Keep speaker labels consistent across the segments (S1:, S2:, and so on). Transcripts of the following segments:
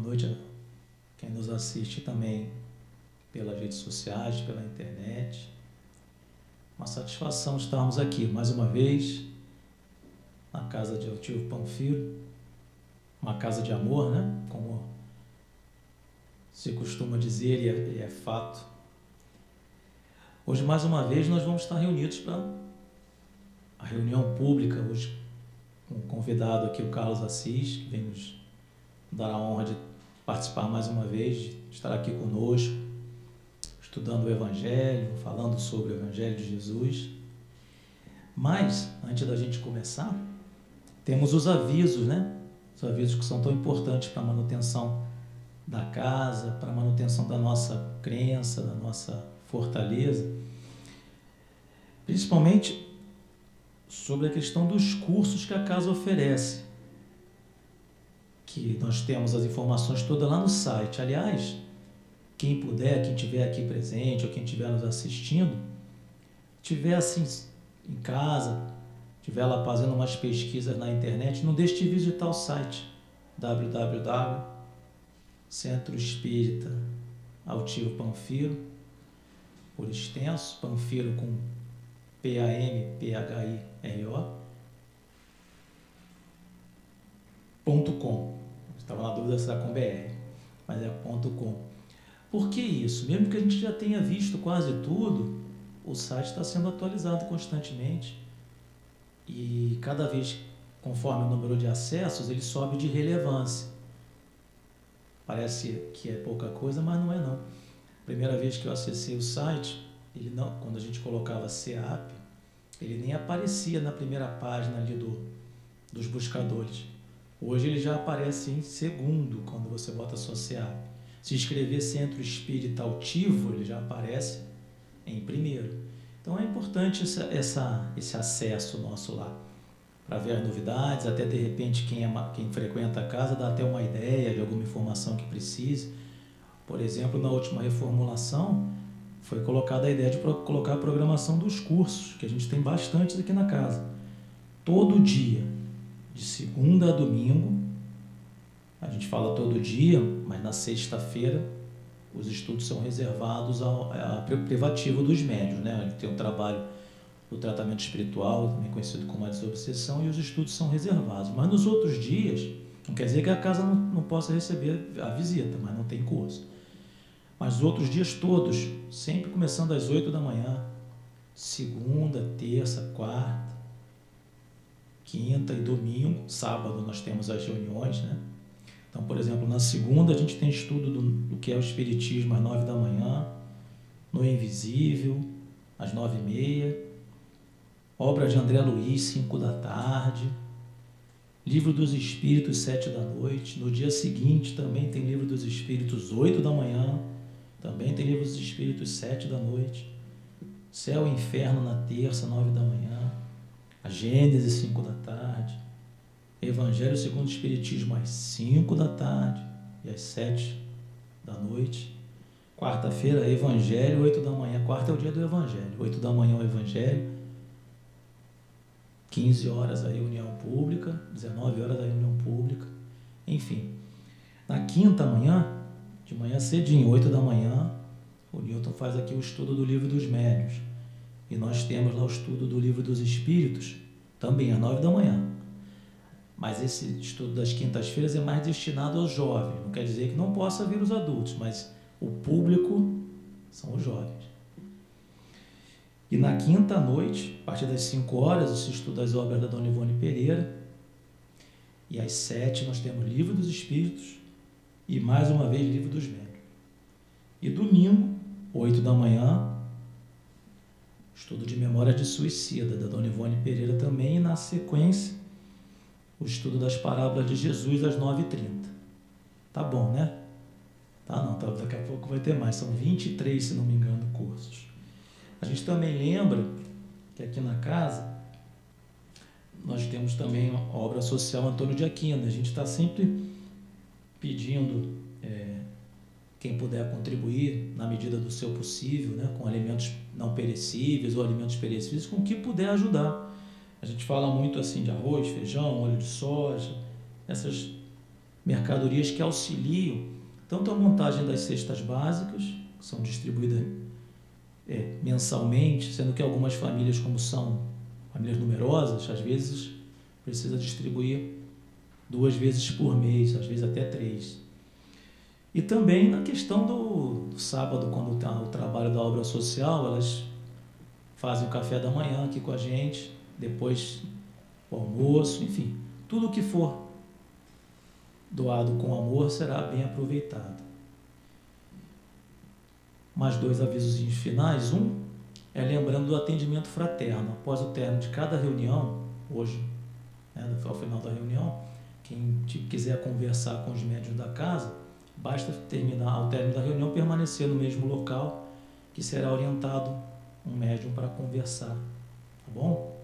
S1: noite a quem nos assiste também pelas redes sociais, pela internet. Uma satisfação estarmos aqui mais uma vez na casa de Altivo Panfiro, uma casa de amor, né? Como se costuma dizer e é, é fato. Hoje, mais uma vez, nós vamos estar reunidos para a reunião pública, hoje com um convidado aqui, o Carlos Assis, que vem nos dar a honra de participar mais uma vez, de estar aqui conosco, estudando o Evangelho, falando sobre o Evangelho de Jesus. Mas, antes da gente começar, temos os avisos, né? Os avisos que são tão importantes para a manutenção da casa, para a manutenção da nossa crença, da nossa fortaleza. Principalmente sobre a questão dos cursos que a casa oferece. Que nós temos as informações todas lá no site. Aliás, quem puder, quem estiver aqui presente ou quem estiver nos assistindo, tiver assim em casa, estiver lá fazendo umas pesquisas na internet, não deixe de visitar o site www Centro Espírita Altivo Panfiro, por extenso, Panfiro com P-A-M-P-H-I-R-O, .com. Estava na dúvida se era com BR, mas é ponto .com. Por que isso? Mesmo que a gente já tenha visto quase tudo, o site está sendo atualizado constantemente e cada vez, conforme o número de acessos, ele sobe de relevância. Parece que é pouca coisa, mas não é não. Primeira vez que eu acessei o site, ele não, quando a gente colocava CEAP, ele nem aparecia na primeira página ali do, dos buscadores. Hoje ele já aparece em segundo quando você bota sua CEAP. Se escrever Centro Espírita Altivo, ele já aparece em primeiro. Então é importante essa, essa, esse acesso nosso lá para ver as novidades, até de repente quem, é, quem frequenta a casa dá até uma ideia de alguma informação que precise. Por exemplo, na última reformulação foi colocada a ideia de colocar a programação dos cursos, que a gente tem bastantes aqui na casa. Todo dia, de segunda a domingo, a gente fala todo dia, mas na sexta-feira os estudos são reservados ao, ao privativo dos médios, né? Tem um trabalho do tratamento espiritual, também conhecido como a desobsessão, e os estudos são reservados. Mas nos outros dias, não quer dizer que a casa não, não possa receber a visita, mas não tem curso. Mas os outros dias todos, sempre começando às 8 da manhã, segunda, terça, quarta, quinta e domingo, sábado nós temos as reuniões, né? Então, por exemplo, na segunda a gente tem estudo do, do que é o Espiritismo às nove da manhã, no Invisível, às nove e meia, obra de André Luiz, 5 da tarde, Livro dos Espíritos, 7 da noite. No dia seguinte também tem Livro dos Espíritos, 8 da manhã. Também tem Livro dos Espíritos, 7 da noite. Céu e Inferno na terça, 9 da manhã. A Gênesis, 5 da tarde. Evangelho segundo o Espiritismo, às 5 da tarde e às 7 da noite. Quarta-feira, Evangelho, 8 da manhã. Quarta é o dia do Evangelho. 8 da manhã o Evangelho. 15 horas a reunião pública, 19 horas a reunião pública, enfim. Na quinta manhã, de manhã cedinho, 8 da manhã, o Newton faz aqui o estudo do livro dos médios. E nós temos lá o estudo do livro dos espíritos, também às 9 da manhã. Mas esse estudo das quintas-feiras é mais destinado aos jovens. Não quer dizer que não possa vir os adultos, mas o público são os jovens. E na quinta noite, a partir das 5 horas, se estuda as obras da Dona Ivone Pereira. E às 7 nós temos Livro dos Espíritos e mais uma vez Livro dos Médios. E domingo, 8 da manhã, estudo de memória de suicida da Dona Ivone Pereira também. E na sequência, o estudo das parábolas de Jesus às 9h30. Tá bom, né? Tá não, tá, daqui a pouco vai ter mais. São 23, se não me engano, cursos. A gente também lembra que aqui na casa nós temos também a obra social Antônio de Aquino. A gente está sempre pedindo é, quem puder contribuir na medida do seu possível, né, com alimentos não perecíveis ou alimentos perecíveis, com o que puder ajudar. A gente fala muito assim de arroz, feijão, óleo de soja, essas mercadorias que auxiliam tanto a montagem das cestas básicas, que são distribuídas é, mensalmente, sendo que algumas famílias, como são famílias numerosas, às vezes precisa distribuir duas vezes por mês, às vezes até três. E também na questão do, do sábado, quando está o trabalho da obra social, elas fazem o café da manhã aqui com a gente, depois o almoço, enfim, tudo o que for doado com amor será bem aproveitado. Mais dois avisos finais. Um é lembrando do atendimento fraterno. Após o término de cada reunião, hoje, né, ao final da reunião, quem quiser conversar com os médios da casa, basta terminar ao término da reunião permanecer no mesmo local que será orientado um médium para conversar, tá bom?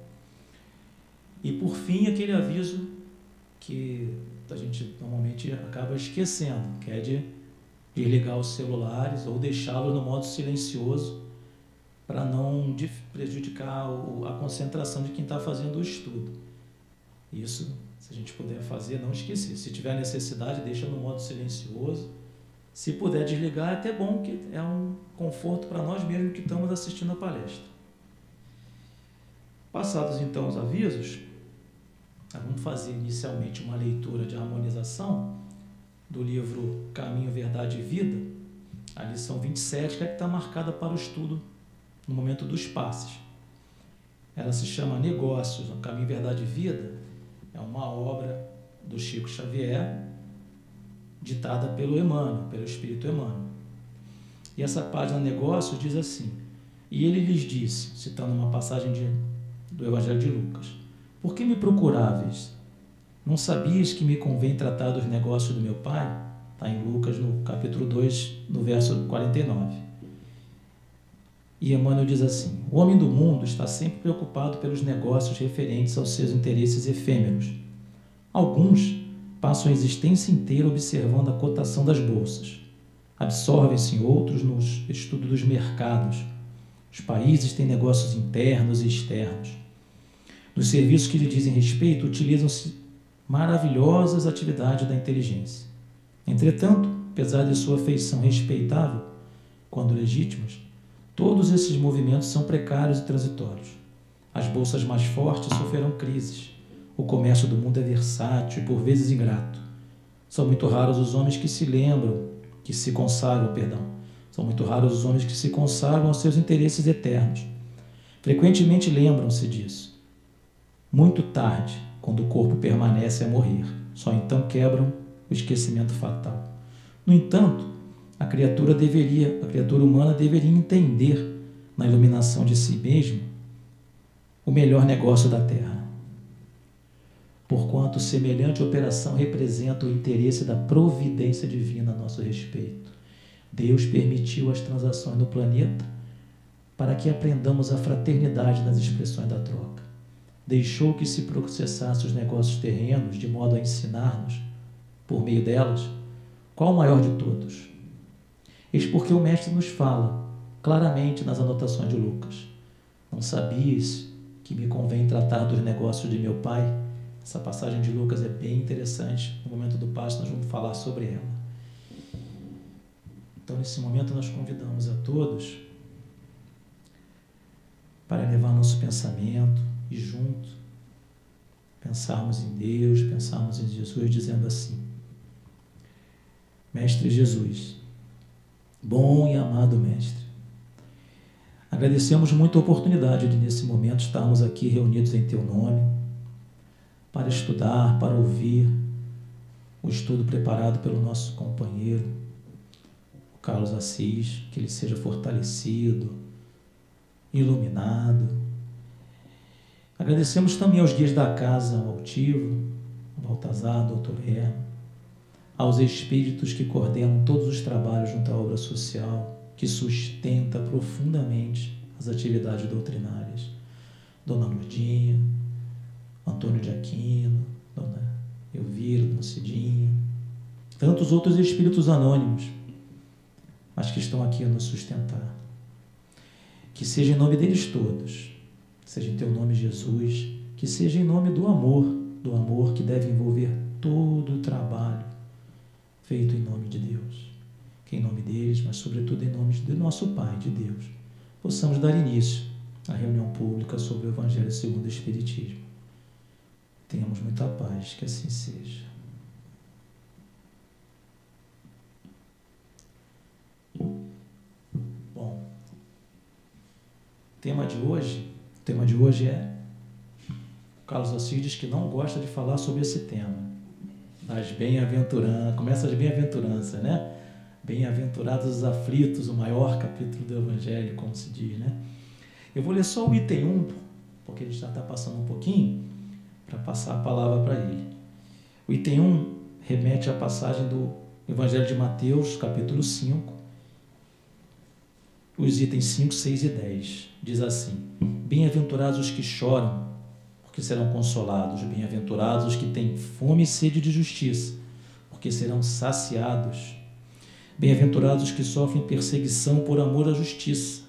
S1: E por fim aquele aviso que a gente normalmente acaba esquecendo, que é de desligar os celulares ou deixá-los no modo silencioso para não prejudicar a concentração de quem está fazendo o estudo. Isso, se a gente puder fazer, não esquecer. Se tiver necessidade, deixa no modo silencioso. Se puder desligar, é até bom, que é um conforto para nós mesmos que estamos assistindo a palestra. Passados então os avisos, vamos fazer inicialmente uma leitura de harmonização do livro Caminho, Verdade e Vida, a lição 27, que é que está marcada para o estudo no momento dos passes. Ela se chama Negócios, Caminho, Verdade e Vida. É uma obra do Chico Xavier, ditada pelo Emmanuel, pelo Espírito Emmanuel. E essa página Negócios diz assim: E ele lhes disse, citando uma passagem de, do Evangelho de Lucas: Por que me procuráveis? Não sabias que me convém tratar dos negócios do meu pai? Está em Lucas, no capítulo 2, no verso 49. E Emmanuel diz assim: O homem do mundo está sempre preocupado pelos negócios referentes aos seus interesses efêmeros. Alguns passam a existência inteira observando a cotação das bolsas. Absorvem-se outros no estudo dos mercados. Os países têm negócios internos e externos. Nos serviços que lhe dizem respeito, utilizam-se maravilhosas atividades da inteligência. Entretanto, apesar de sua feição respeitável, quando legítimas, Todos esses movimentos são precários e transitórios. As bolsas mais fortes sofrerão crises. O comércio do mundo é versátil e por vezes ingrato. São muito raros os homens que se lembram, que se consagram, perdão. São muito raros os homens que se consagram aos seus interesses eternos. Frequentemente lembram-se disso. Muito tarde, quando o corpo permanece a morrer. Só então quebram o esquecimento fatal. No entanto, a criatura deveria, a criatura humana deveria entender na iluminação de si mesmo o melhor negócio da terra. Porquanto semelhante operação representa o interesse da providência divina a nosso respeito. Deus permitiu as transações no planeta para que aprendamos a fraternidade nas expressões da troca. Deixou que se processasse os negócios terrenos de modo a ensinar-nos, por meio delas, qual o maior de todos, Eis porque o Mestre nos fala claramente nas anotações de Lucas. Não sabias que me convém tratar dos negócios de meu pai? Essa passagem de Lucas é bem interessante. No momento do passo, nós vamos falar sobre ela. Então, nesse momento, nós convidamos a todos para levar nosso pensamento e junto pensarmos em Deus, pensarmos em Jesus, dizendo assim: Mestre Jesus, bom e amado Mestre. Agradecemos muito a oportunidade de, nesse momento, estarmos aqui reunidos em Teu nome, para estudar, para ouvir o estudo preparado pelo nosso companheiro, Carlos Assis, que ele seja fortalecido, iluminado. Agradecemos também aos guias da casa, ao Altivo, ao Baltazar, ao Doutor Hermo, aos espíritos que coordenam todos os trabalhos junto à obra social, que sustenta profundamente as atividades doutrinárias. Dona Lourdinha, Antônio de Aquino, Dona Elvira, Dona Cidinha, tantos outros espíritos anônimos, mas que estão aqui a nos sustentar. Que seja em nome deles todos, seja em teu nome, Jesus, que seja em nome do amor, do amor que deve envolver todo o trabalho feito em nome de Deus. Que em nome deles, mas sobretudo em nome de nosso Pai, de Deus, possamos dar início à reunião pública sobre o Evangelho segundo o Espiritismo. Tenhamos muita paz, que assim seja. Bom, tema de hoje, o tema de hoje é Carlos Assis diz que não gosta de falar sobre esse tema. As bem-aventuranças, começa as bem-aventuranças, né? Bem-aventurados os aflitos, o maior capítulo do Evangelho, como se diz, né? Eu vou ler só o item 1, porque a gente já está passando um pouquinho, para passar a palavra para ele. O item 1 remete à passagem do Evangelho de Mateus, capítulo 5, os itens 5, 6 e 10. Diz assim: Bem-aventurados os que choram, porque serão consolados. Bem-aventurados os que têm fome e sede de justiça, porque serão saciados. Bem-aventurados os que sofrem perseguição por amor à justiça,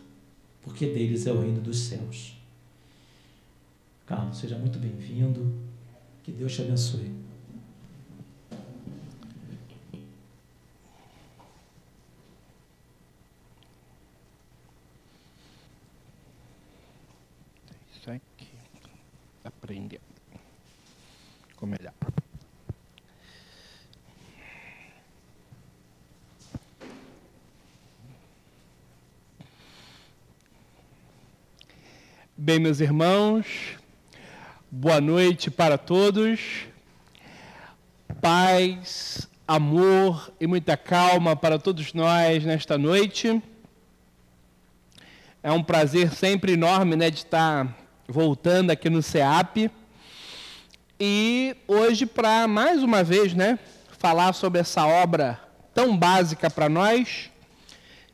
S1: porque deles é o reino dos céus. Carlos, seja muito bem-vindo. Que Deus te abençoe.
S2: Aprender com melhor. Bem, meus irmãos, boa noite para todos. Paz, amor e muita calma para todos nós nesta noite. É um prazer sempre enorme né, de estar voltando aqui no CEAP. E hoje, para mais uma vez, né, falar sobre essa obra tão básica para nós,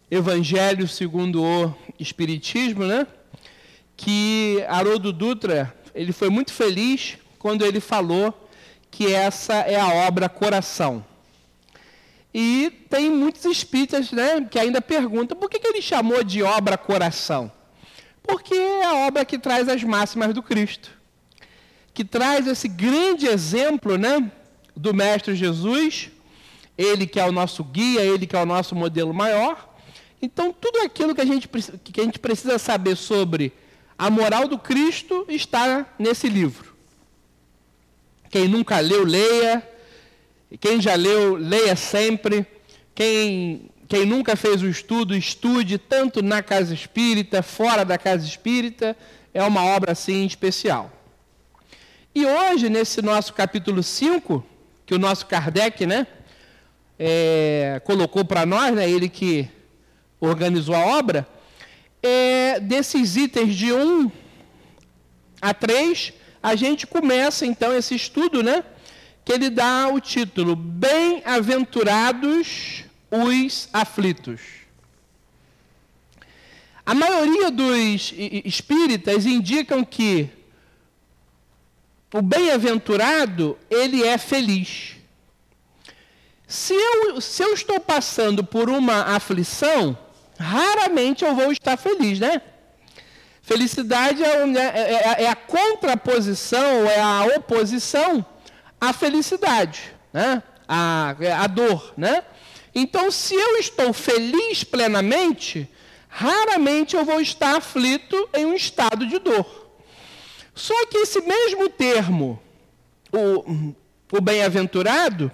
S2: Evangelho segundo o Espiritismo, né? Que Haroldo Dutra, ele foi muito feliz quando ele falou que essa é a obra coração. E tem muitos espíritas né, que ainda perguntam por que, que ele chamou de obra coração. Porque é a obra que traz as máximas do Cristo, que traz esse grande exemplo né, do Mestre Jesus, ele que é o nosso guia, ele que é o nosso modelo maior. Então, tudo aquilo que a gente, que a gente precisa saber sobre a moral do Cristo está nesse livro. Quem nunca leu, leia. Quem já leu, leia sempre. Quem quem nunca fez o estudo, estude tanto na casa espírita, fora da casa espírita. É uma obra assim especial. E hoje, nesse nosso capítulo 5, que o nosso Kardec né, é, colocou para nós, né, ele que organizou a obra, é, desses itens de 1 a 3, a gente começa então esse estudo, né, que ele dá o título Bem-aventurados os aflitos. A maioria dos espíritas indicam que o bem-aventurado, ele é feliz. Se eu, se eu estou passando por uma aflição, raramente eu vou estar feliz, né? Felicidade é, né, é, é, é a contraposição, é a oposição à felicidade, né? A, é a dor, né? Então, se eu estou feliz plenamente, raramente eu vou estar aflito em um estado de dor. Só que esse mesmo termo, o, o bem-aventurado,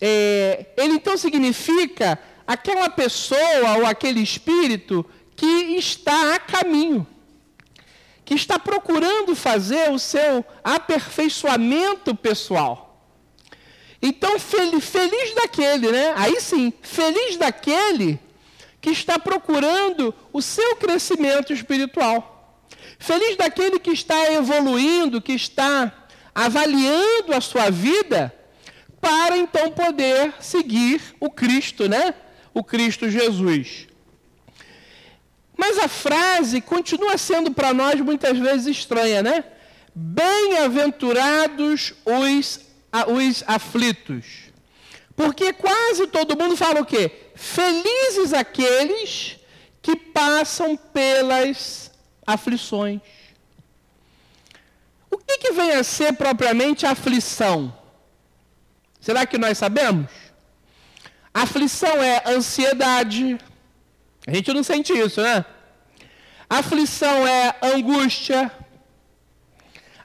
S2: é, ele então significa aquela pessoa ou aquele espírito que está a caminho, que está procurando fazer o seu aperfeiçoamento pessoal. Então, feliz daquele, né? Aí sim, feliz daquele que está procurando o seu crescimento espiritual. Feliz daquele que está evoluindo, que está avaliando a sua vida para então poder seguir o Cristo, né? O Cristo Jesus. Mas a frase continua sendo para nós muitas vezes estranha, né? Bem-aventurados os os aflitos. Porque quase todo mundo fala o quê? Felizes aqueles que passam pelas aflições. O que, que vem a ser propriamente aflição? Será que nós sabemos? Aflição é ansiedade. A gente não sente isso, né? Aflição é angústia.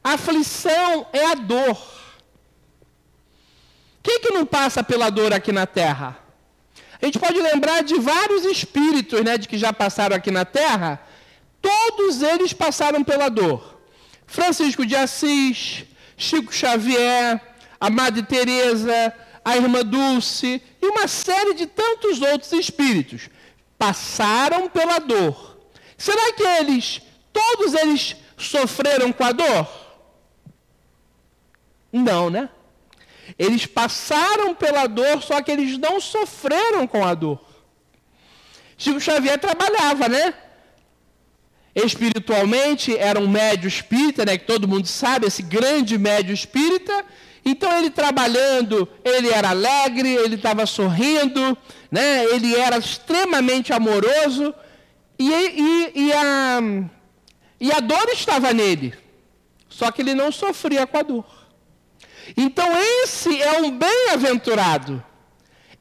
S2: Aflição é a dor. Quem que não passa pela dor aqui na terra? A gente pode lembrar de vários espíritos, né, de que já passaram aqui na terra. Todos eles passaram pela dor. Francisco de Assis, Chico Xavier, a Madre Teresa, a Irmã Dulce e uma série de tantos outros espíritos passaram pela dor. Será que eles, todos eles sofreram com a dor? Não, né? Eles passaram pela dor, só que eles não sofreram com a dor. Chico Xavier trabalhava, né? Espiritualmente, era um médio espírita, né? Que todo mundo sabe, esse grande médio espírita. Então, ele trabalhando, ele era alegre, ele estava sorrindo, né? Ele era extremamente amoroso. E, e, e, a, e a dor estava nele. Só que ele não sofria com a dor. Então, esse é um bem-aventurado.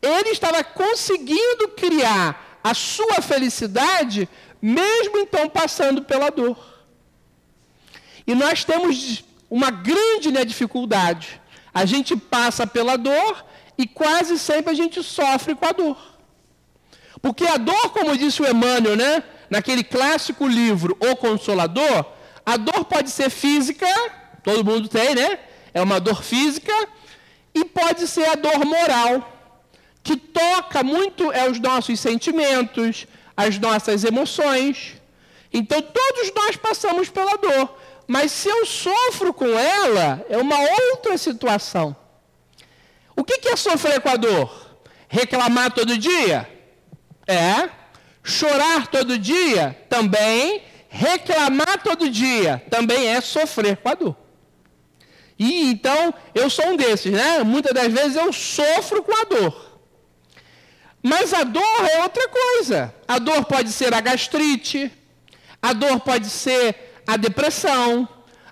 S2: Ele estava conseguindo criar a sua felicidade, mesmo então passando pela dor. E nós temos uma grande né, dificuldade. A gente passa pela dor e quase sempre a gente sofre com a dor. Porque a dor, como disse o Emmanuel, né, naquele clássico livro O Consolador, a dor pode ser física, todo mundo tem, né? É uma dor física, e pode ser a dor moral, que toca muito é os nossos sentimentos, as nossas emoções. Então todos nós passamos pela dor, mas se eu sofro com ela, é uma outra situação. O que é sofrer com a dor? Reclamar todo dia? É. Chorar todo dia? Também. Reclamar todo dia? Também é sofrer com a dor. E então eu sou um desses, né? Muitas das vezes eu sofro com a dor. Mas a dor é outra coisa. A dor pode ser a gastrite, a dor pode ser a depressão,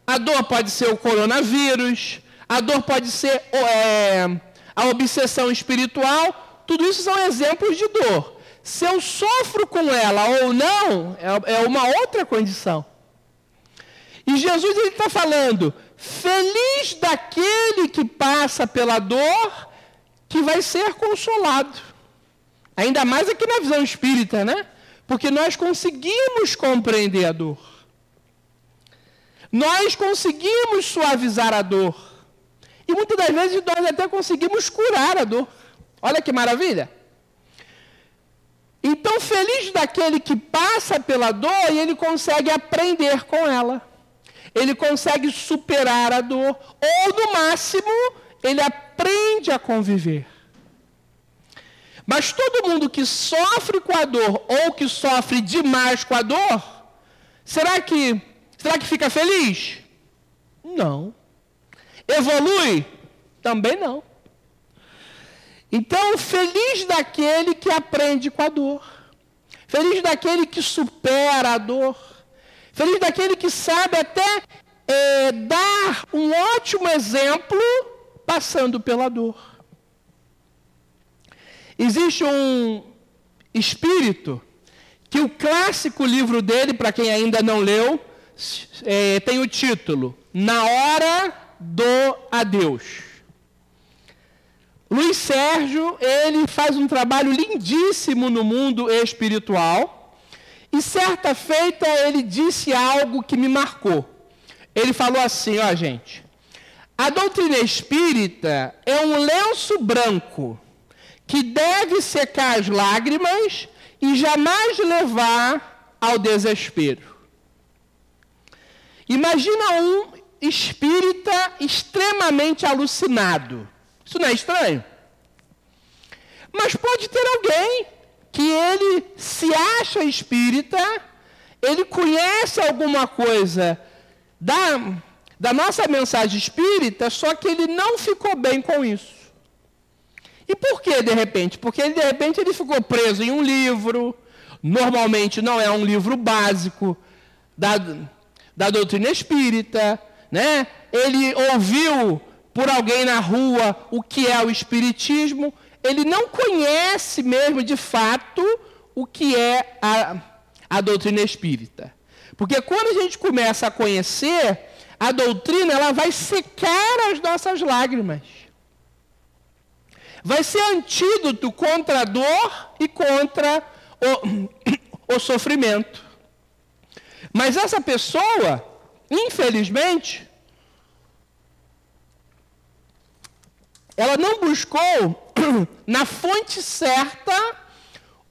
S2: a dor pode ser o coronavírus, a dor pode ser é, a obsessão espiritual. Tudo isso são exemplos de dor. Se eu sofro com ela ou não, é, é uma outra condição. E Jesus está falando: Feliz daquele que passa pela dor, que vai ser consolado. Ainda mais aqui na visão espírita, né? Porque nós conseguimos compreender a dor. Nós conseguimos suavizar a dor. E muitas das vezes nós até conseguimos curar a dor. Olha que maravilha. Então, feliz daquele que passa pela dor e ele consegue aprender com ela ele consegue superar a dor, ou no máximo, ele aprende a conviver. Mas todo mundo que sofre com a dor ou que sofre demais com a dor, será que será que fica feliz? Não. Evolui? Também não. Então, feliz daquele que aprende com a dor. Feliz daquele que supera a dor. Feliz daquele que sabe até é, dar um ótimo exemplo passando pela dor. Existe um espírito que o clássico livro dele, para quem ainda não leu, é, tem o título Na Hora do Adeus. Luiz Sérgio, ele faz um trabalho lindíssimo no mundo espiritual e certa feita ele disse algo que me marcou. Ele falou assim, ó gente, a doutrina espírita é um lenço branco que deve secar as lágrimas e jamais levar ao desespero. Imagina um espírita extremamente alucinado. Isso não é estranho? Mas pode ter alguém que ele se acha espírita, ele conhece alguma coisa da, da nossa mensagem espírita, só que ele não ficou bem com isso. E por que de repente? Porque de repente ele ficou preso em um livro, normalmente não é um livro básico da, da doutrina espírita, né? Ele ouviu por alguém na rua o que é o espiritismo, ele não conhece mesmo de fato o que é a, a doutrina espírita. Porque quando a gente começa a conhecer, a doutrina ela vai secar as nossas lágrimas. Vai ser antídoto contra a dor e contra o, o sofrimento. Mas essa pessoa, infelizmente, ela não buscou na fonte certa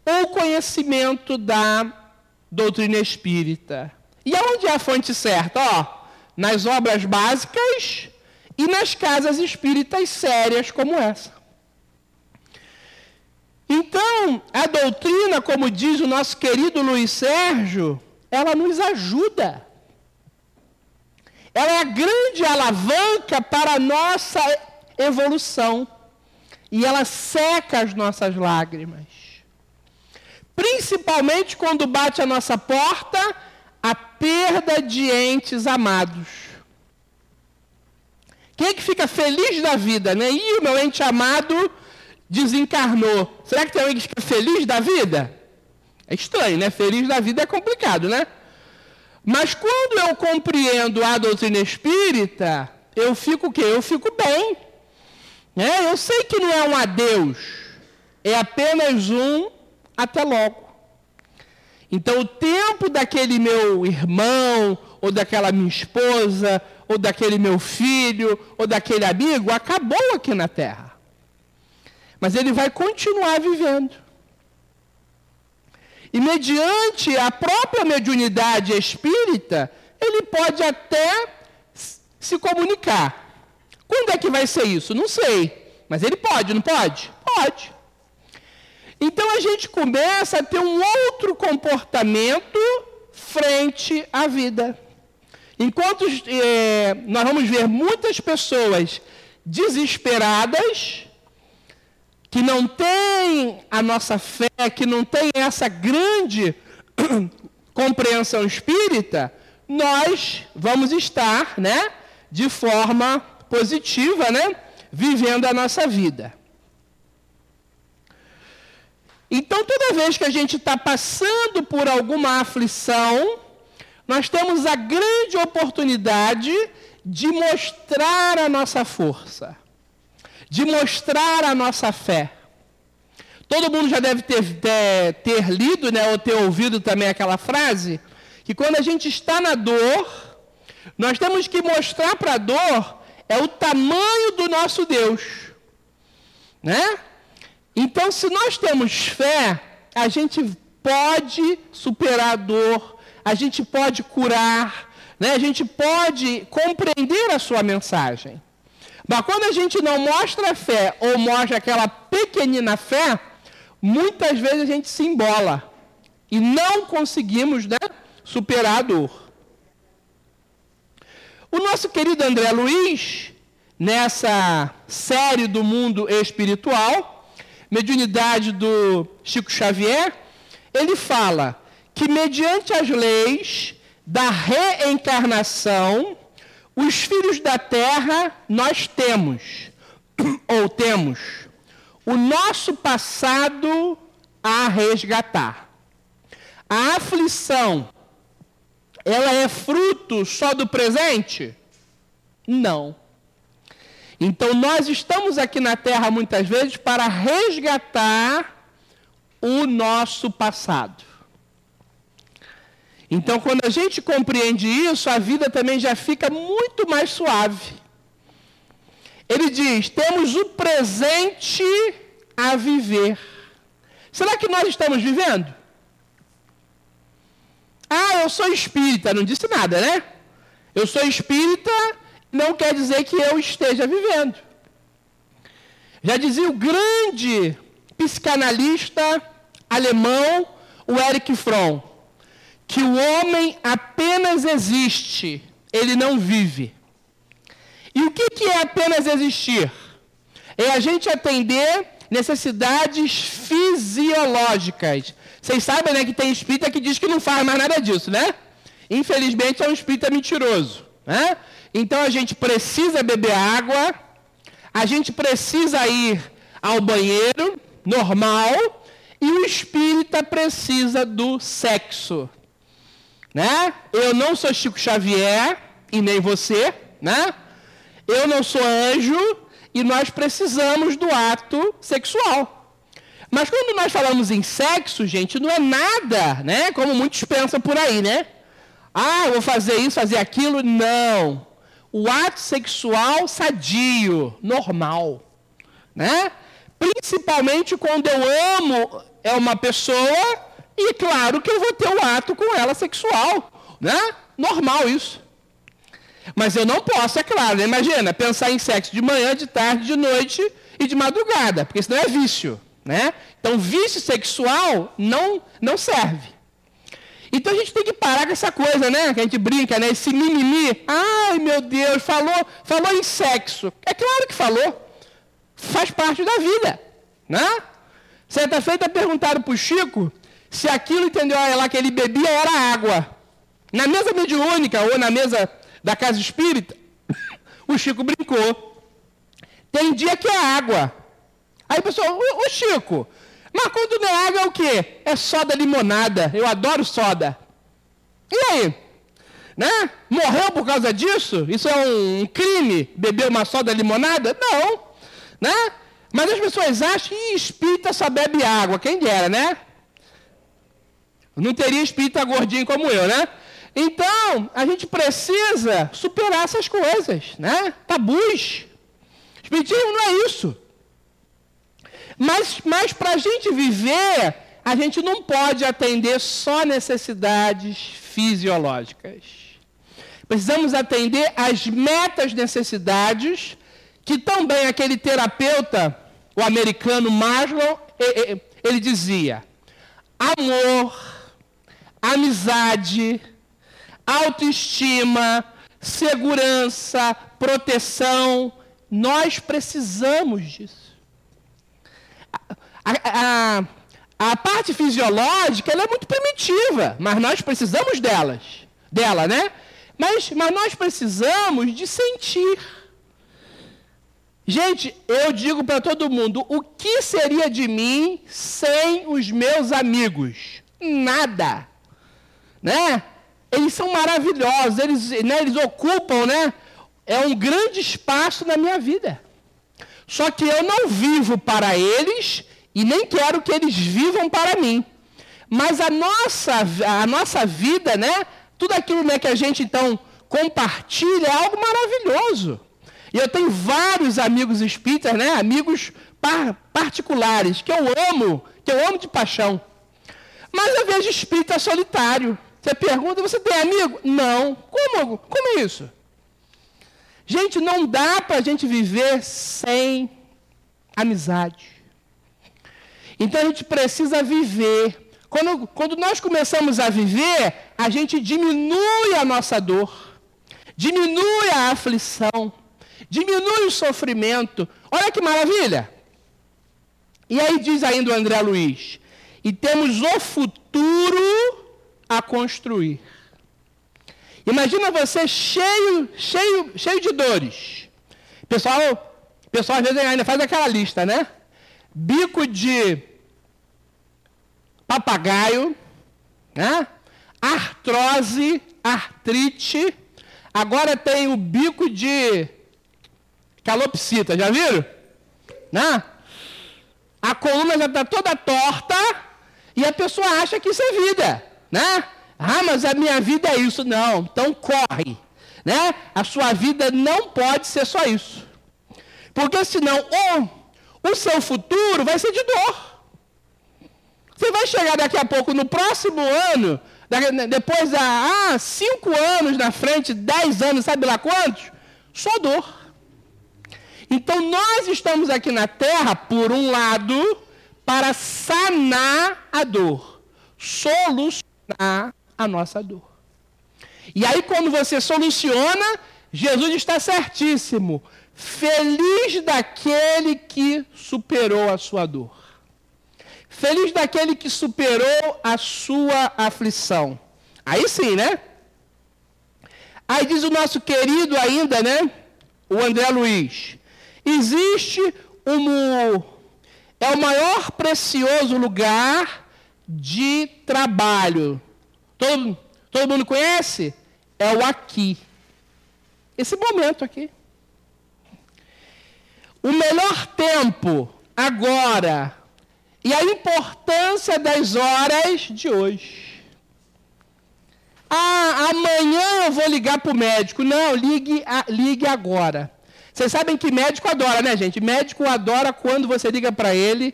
S2: o conhecimento da doutrina espírita. E aonde é a fonte certa? Ó, nas obras básicas e nas casas espíritas sérias como essa. Então, a doutrina, como diz o nosso querido Luiz Sérgio, ela nos ajuda. Ela é a grande alavanca para a nossa evolução. E ela seca as nossas lágrimas. Principalmente quando bate a nossa porta a perda de entes amados. Quem é que fica feliz da vida, né? Ih, meu ente amado desencarnou. Será que tem alguém que fica feliz da vida? É estranho, né? Feliz da vida é complicado, né? Mas quando eu compreendo a doutrina espírita, eu fico o quê? Eu fico bem. É, eu sei que não é um adeus, é apenas um até logo. Então, o tempo daquele meu irmão, ou daquela minha esposa, ou daquele meu filho, ou daquele amigo, acabou aqui na terra. Mas ele vai continuar vivendo. E mediante a própria mediunidade espírita, ele pode até se comunicar. Quando é que vai ser isso? Não sei. Mas ele pode, não pode? Pode. Então a gente começa a ter um outro comportamento frente à vida. Enquanto é, nós vamos ver muitas pessoas desesperadas, que não têm a nossa fé, que não têm essa grande compreensão espírita, nós vamos estar, né, de forma positiva, né, vivendo a nossa vida. Então, toda vez que a gente está passando por alguma aflição, nós temos a grande oportunidade de mostrar a nossa força de mostrar a nossa fé. Todo mundo já deve ter, ter, ter lido né, ou ter ouvido também aquela frase, que quando a gente está na dor, nós temos que mostrar para a dor é o tamanho do nosso Deus. Né? Então, se nós temos fé, a gente pode superar a dor, a gente pode curar, né? a gente pode compreender a sua mensagem. Mas quando a gente não mostra fé ou mostra aquela pequenina fé, muitas vezes a gente se embola e não conseguimos né, superar a dor. O nosso querido André Luiz, nessa série do mundo espiritual, mediunidade do Chico Xavier, ele fala que mediante as leis da reencarnação, os filhos da terra nós temos, ou temos, o nosso passado a resgatar. A aflição, ela é fruto só do presente? Não. Então nós estamos aqui na terra muitas vezes para resgatar o nosso passado. Então, quando a gente compreende isso, a vida também já fica muito mais suave. Ele diz: temos o presente a viver. Será que nós estamos vivendo? Ah, eu sou espírita, não disse nada, né? Eu sou espírita, não quer dizer que eu esteja vivendo. Já dizia o grande psicanalista alemão, o Eric Fromm que o homem apenas existe, ele não vive. E o que é apenas existir? É a gente atender necessidades fisiológicas. Vocês sabem né, que tem espírita que diz que não faz mais nada disso, né? Infelizmente é um espírita mentiroso. Né? Então a gente precisa beber água, a gente precisa ir ao banheiro, normal, e o espírita precisa do sexo. Né? Eu não sou Chico Xavier e nem você, né? Eu não sou anjo e nós precisamos do ato sexual. Mas quando nós falamos em sexo, gente, não é nada, né? Como muitos pensam por aí, né? Ah, vou fazer isso, fazer aquilo. Não. O ato sexual sadio, normal, né? Principalmente quando eu amo é uma pessoa e claro que eu vou ter um ato com ela sexual, né? Normal isso. Mas eu não posso, é claro, né? imagina, pensar em sexo de manhã, de tarde, de noite e de madrugada, porque senão é vício. Né? Então, vício sexual não, não serve. Então a gente tem que parar com essa coisa, né? Que a gente brinca, né? Esse mimimi. Ai, meu Deus, falou, falou em sexo. É claro que falou. Faz parte da vida, né? Certa feita perguntaram para o Chico se aquilo, entendeu, lá que ele bebia era água. Na mesa mediúnica ou na mesa da casa espírita, o Chico brincou. Tem dia que é água. Aí o pessoal, o, Chico, mas quando não é água é o quê? É soda limonada. Eu adoro soda. E aí? Né? Morreu por causa disso? Isso é um crime? Beber uma soda limonada? Não. Né? Mas as pessoas acham que espírita só bebe água. Quem dera, né? Não teria espírita gordinho como eu, né? Então, a gente precisa superar essas coisas, né? Tabus. Espiritismo não é isso. Mas, mas para a gente viver, a gente não pode atender só necessidades fisiológicas. Precisamos atender as metas necessidades que também aquele terapeuta, o americano Maslow, ele dizia: amor, amizade, autoestima, segurança, proteção, nós precisamos disso a, a, a parte fisiológica é muito primitiva, mas nós precisamos delas, dela, né? Mas, mas nós precisamos de sentir. Gente, eu digo para todo mundo: o que seria de mim sem os meus amigos? Nada. Né? Eles são maravilhosos, eles, né, eles ocupam né, é um grande espaço na minha vida. Só que eu não vivo para eles e nem quero que eles vivam para mim. Mas a nossa, a nossa vida, né? Tudo aquilo né, que a gente então compartilha é algo maravilhoso. E eu tenho vários amigos espíritas, né? Amigos par particulares que eu amo, que eu amo de paixão. Mas eu vejo espírita solitário. Você pergunta, você tem amigo? Não. Como, como é isso? Gente, não dá para a gente viver sem amizade. Então a gente precisa viver. Quando, quando nós começamos a viver, a gente diminui a nossa dor, diminui a aflição, diminui o sofrimento. Olha que maravilha! E aí diz ainda o André Luiz: e temos o futuro a construir. Imagina você cheio, cheio, cheio de dores. Pessoal, pessoal às vezes ainda faz aquela lista, né? Bico de papagaio, né? artrose, artrite. Agora tem o bico de calopsita, já viram? Né? A coluna já está toda torta e a pessoa acha que isso é vida, né? Ah, mas a minha vida é isso. Não, então corre, né? A sua vida não pode ser só isso. Porque senão, ou o seu futuro vai ser de dor. Você vai chegar daqui a pouco, no próximo ano, depois de ah, cinco anos na frente, dez anos, sabe lá quantos? Só dor. Então nós estamos aqui na Terra, por um lado, para sanar a dor, solucionar a nossa dor. E aí, quando você soluciona, Jesus está certíssimo. Feliz daquele que superou a sua dor. Feliz daquele que superou a sua aflição. Aí sim, né? Aí diz o nosso querido ainda, né? O André Luiz. Existe um, é o maior precioso lugar de trabalho. Todo, todo mundo conhece? É o aqui. Esse momento aqui. O melhor tempo, agora, e a importância das horas de hoje. Ah, amanhã eu vou ligar para o médico. Não, ligue, a, ligue agora. Vocês sabem que médico adora, né, gente? Médico adora quando você liga para ele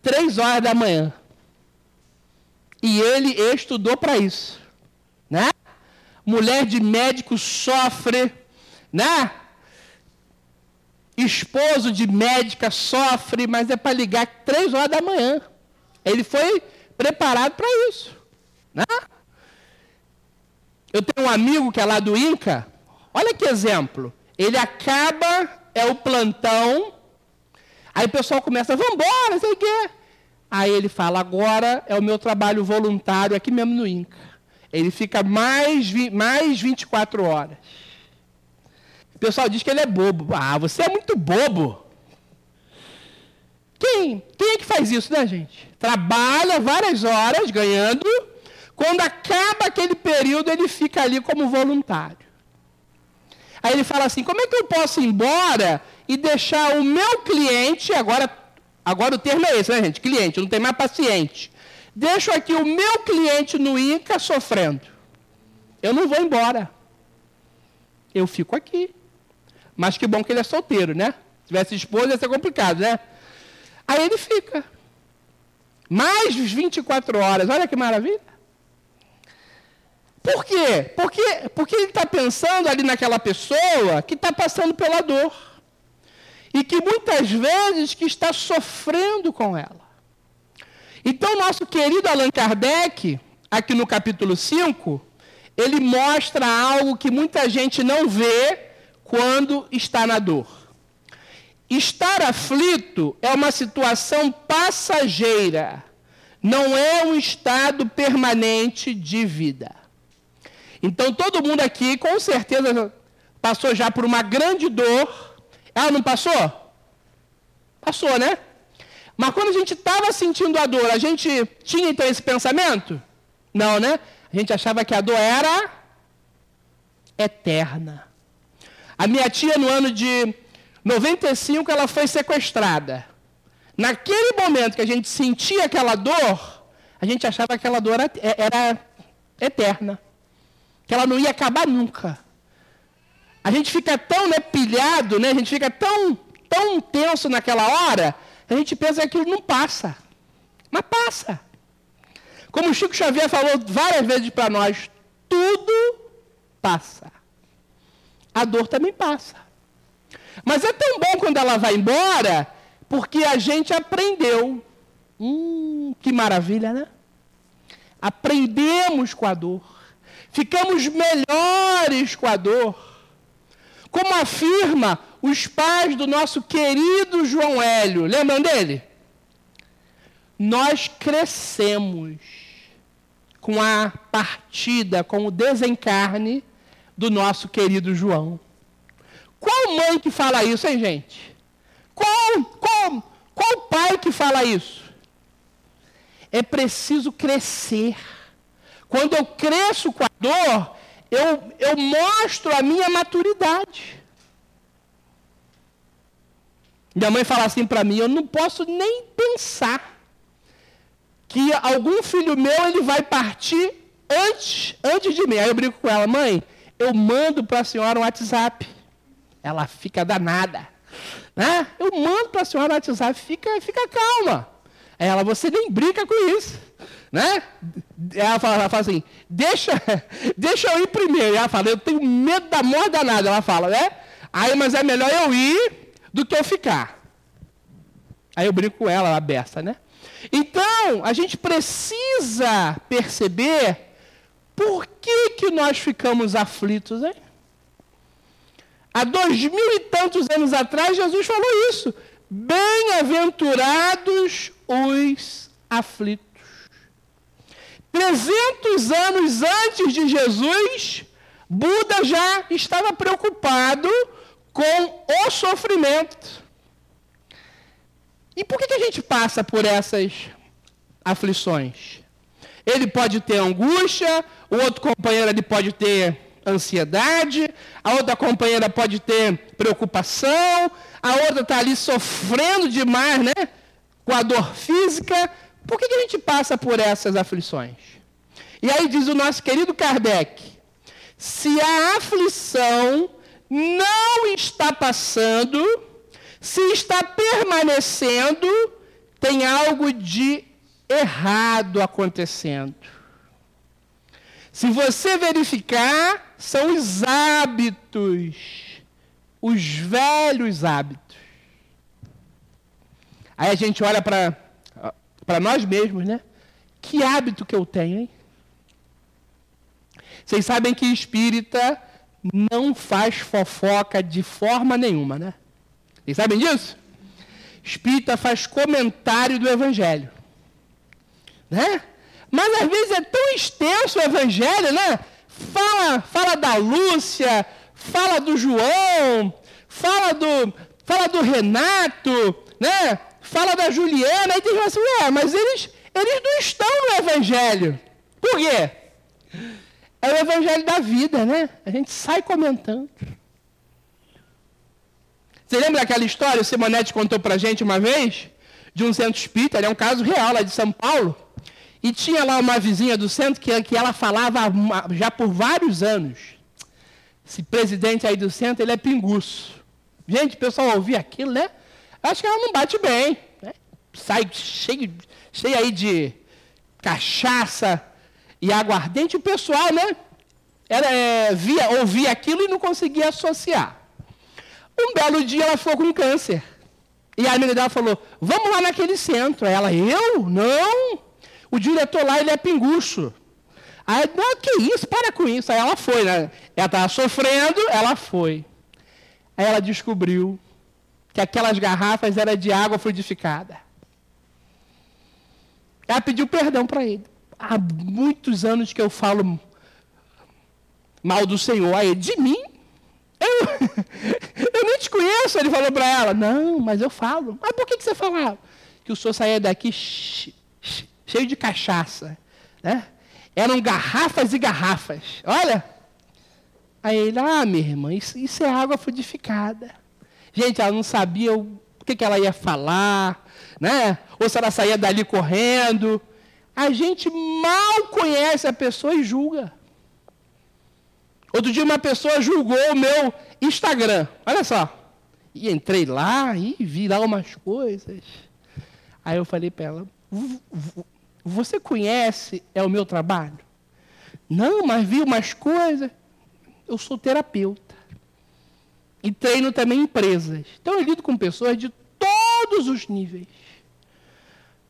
S2: três horas da manhã. E ele estudou para isso, né? Mulher de médico sofre, né? Esposo de médica sofre, mas é para ligar três horas da manhã. Ele foi preparado para isso, né? Eu tenho um amigo que é lá do Inca. Olha que exemplo. Ele acaba, é o plantão. Aí o pessoal começa, vamos embora, sei o quê. Aí ele fala, agora é o meu trabalho voluntário aqui mesmo no INCA. Ele fica mais, mais 24 horas. Pessoal diz que ele é bobo. Ah, você é muito bobo. Quem, quem é que faz isso, né, gente? Trabalha várias horas ganhando. Quando acaba aquele período, ele fica ali como voluntário. Aí ele fala assim: como é que eu posso ir embora e deixar o meu cliente, agora, agora o termo é esse, né, gente? Cliente, não tem mais paciente. Deixo aqui o meu cliente no INCA sofrendo. Eu não vou embora. Eu fico aqui. Mas que bom que ele é solteiro, né? Se tivesse esposa ia ser complicado, né? Aí ele fica. Mais 24 horas, olha que maravilha. Por quê? Porque, porque ele está pensando ali naquela pessoa que está passando pela dor. E que muitas vezes que está sofrendo com ela. Então, nosso querido Allan Kardec, aqui no capítulo 5, ele mostra algo que muita gente não vê quando está na dor. Estar aflito é uma situação passageira, não é um estado permanente de vida. Então todo mundo aqui, com certeza, passou já por uma grande dor. Ela não passou? Passou, né? Mas quando a gente estava sentindo a dor, a gente tinha então esse pensamento? Não, né? A gente achava que a dor era eterna. A minha tia, no ano de 95, ela foi sequestrada. Naquele momento que a gente sentia aquela dor, a gente achava que aquela dor era, era eterna que ela não ia acabar nunca. A gente fica tão né, pilhado, né, a gente fica tão, tão tenso naquela hora, a gente pensa que aquilo não passa. Mas passa. Como o Chico Xavier falou várias vezes para nós, tudo passa. A dor também passa. Mas é tão bom quando ela vai embora, porque a gente aprendeu. Hum, que maravilha, né? Aprendemos com a dor ficamos melhores com a dor. Como afirma os pais do nosso querido João Hélio, lembram dele? Nós crescemos com a partida, com o desencarne do nosso querido João. Qual mãe que fala isso, hein, gente? Qual, qual, qual pai que fala isso? É preciso crescer quando eu cresço com a dor, eu, eu mostro a minha maturidade. Minha mãe fala assim para mim: eu não posso nem pensar que algum filho meu ele vai partir antes, antes de mim. Aí eu brinco com ela: mãe, eu mando para a senhora um WhatsApp. Ela fica danada. Né? Eu mando para a senhora um WhatsApp, fica, fica calma. Ela, você nem brinca com isso. Né? Ela fala, ela fala assim, deixa, deixa eu ir primeiro. ela fala, eu tenho medo da morte danada. Ela fala, né? Aí, mas é melhor eu ir do que eu ficar. Aí eu brinco com ela, ela besta, né? Então, a gente precisa perceber por que, que nós ficamos aflitos, hein? Há dois mil e tantos anos atrás, Jesus falou isso. Bem-aventurados os aflitos. 300 anos antes de Jesus, Buda já estava preocupado com o sofrimento. E por que, que a gente passa por essas aflições? Ele pode ter angústia, o outro companheiro ele pode ter ansiedade, a outra companheira pode ter preocupação, a outra está ali sofrendo demais, né? Com a dor física. Por que, que a gente passa por essas aflições? E aí diz o nosso querido Kardec: se a aflição não está passando, se está permanecendo, tem algo de errado acontecendo. Se você verificar, são os hábitos, os velhos hábitos. Aí a gente olha para nós mesmos, né? Que hábito que eu tenho, hein? Vocês sabem que espírita não faz fofoca de forma nenhuma, né? Vocês sabem disso? Espírita faz comentário do Evangelho. Né? Mas às vezes é tão extenso o Evangelho, né? Fala, fala da Lúcia, fala do João, fala do, fala do Renato, né? Fala da Juliana, aí tem gente assim, ué, mas eles, eles não estão no Evangelho. Por quê? É o evangelho da vida, né? A gente sai comentando. Você lembra aquela história, o Simonetti contou pra gente uma vez, de um centro espírita, é um caso real lá de São Paulo, e tinha lá uma vizinha do centro que, que ela falava já por vários anos. Esse presidente aí do centro, ele é pinguço. Gente, o pessoal ouvir aquilo, né? Acho que ela não bate bem. Né? Sai cheio, cheio aí de cachaça, e aguardente, o pessoal, né? Era, é, via, ouvia aquilo e não conseguia associar. Um belo dia ela ficou com câncer. E a amiga dela falou: Vamos lá naquele centro. Aí ela, eu? Não. O diretor lá, ele é pinguço. Aí, não, que isso, para com isso. Aí ela foi, né? Ela estava sofrendo, ela foi. Aí ela descobriu que aquelas garrafas eram de água fluidificada. Ela pediu perdão para ele há muitos anos que eu falo mal do Senhor. Aí, de mim? Eu, eu nem te conheço, ele falou para ela. Não, mas eu falo. Mas por que, que você falava? Que o senhor saía daqui cheio de cachaça. Né? Eram garrafas e garrafas. Olha. Aí ele, ah, minha irmã, isso, isso é água frutificada. Gente, ela não sabia o que, que ela ia falar, né? Ou se ela saía dali correndo. A gente mal conhece a pessoa e julga. Outro dia uma pessoa julgou o meu Instagram. Olha só. E entrei lá e vi lá umas coisas. Aí eu falei para ela: Você conhece é o meu trabalho? Não, mas vi umas coisas. Eu sou terapeuta. E treino também empresas. Então eu lido com pessoas de todos os níveis.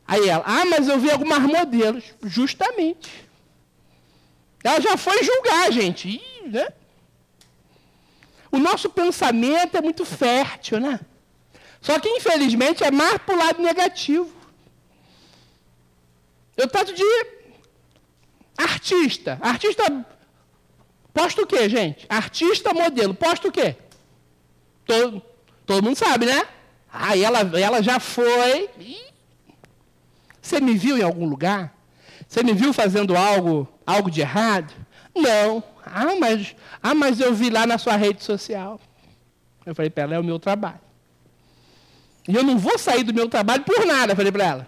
S2: Aí ela, ah, mas eu vi algumas modelos. Justamente. Ela já foi julgar, gente. Ih, né? O nosso pensamento é muito fértil, né? Só que, infelizmente, é mais para o lado negativo. Eu trato de artista. Artista posta o quê, gente? Artista modelo. Posta o quê? Todo, todo mundo sabe, né? Aí ela, ela já foi. Você me viu em algum lugar? Você me viu fazendo algo, algo de errado? Não. Ah, mas, ah, mas eu vi lá na sua rede social. Eu falei para ela, é o meu trabalho. E eu não vou sair do meu trabalho por nada, falei para ela.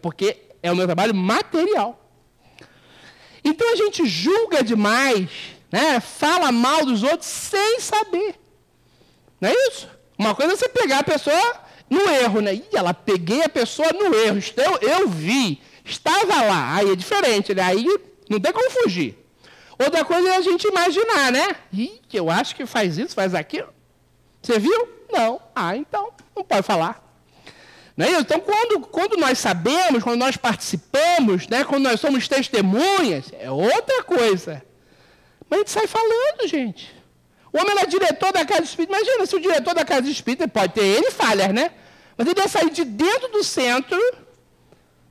S2: Porque é o meu trabalho material. Então a gente julga demais, né? fala mal dos outros sem saber. Não é isso? Uma coisa é você pegar a pessoa no erro, né? Ih, ela peguei a pessoa no erro. Eu, eu vi, estava lá. Aí é diferente, né? Aí não tem como fugir. Outra coisa é a gente imaginar, né? Ih, eu acho que faz isso, faz aquilo. Você viu? Não. Ah, então, não pode falar. Não é? Então, quando, quando nós sabemos, quando nós participamos, né, quando nós somos testemunhas, é outra coisa. Mas a gente sai falando, gente. O homem era diretor da casa espírita. Imagina se o diretor da casa espírita pode ter ele falhas, né? Mas ele ia sair de dentro do centro,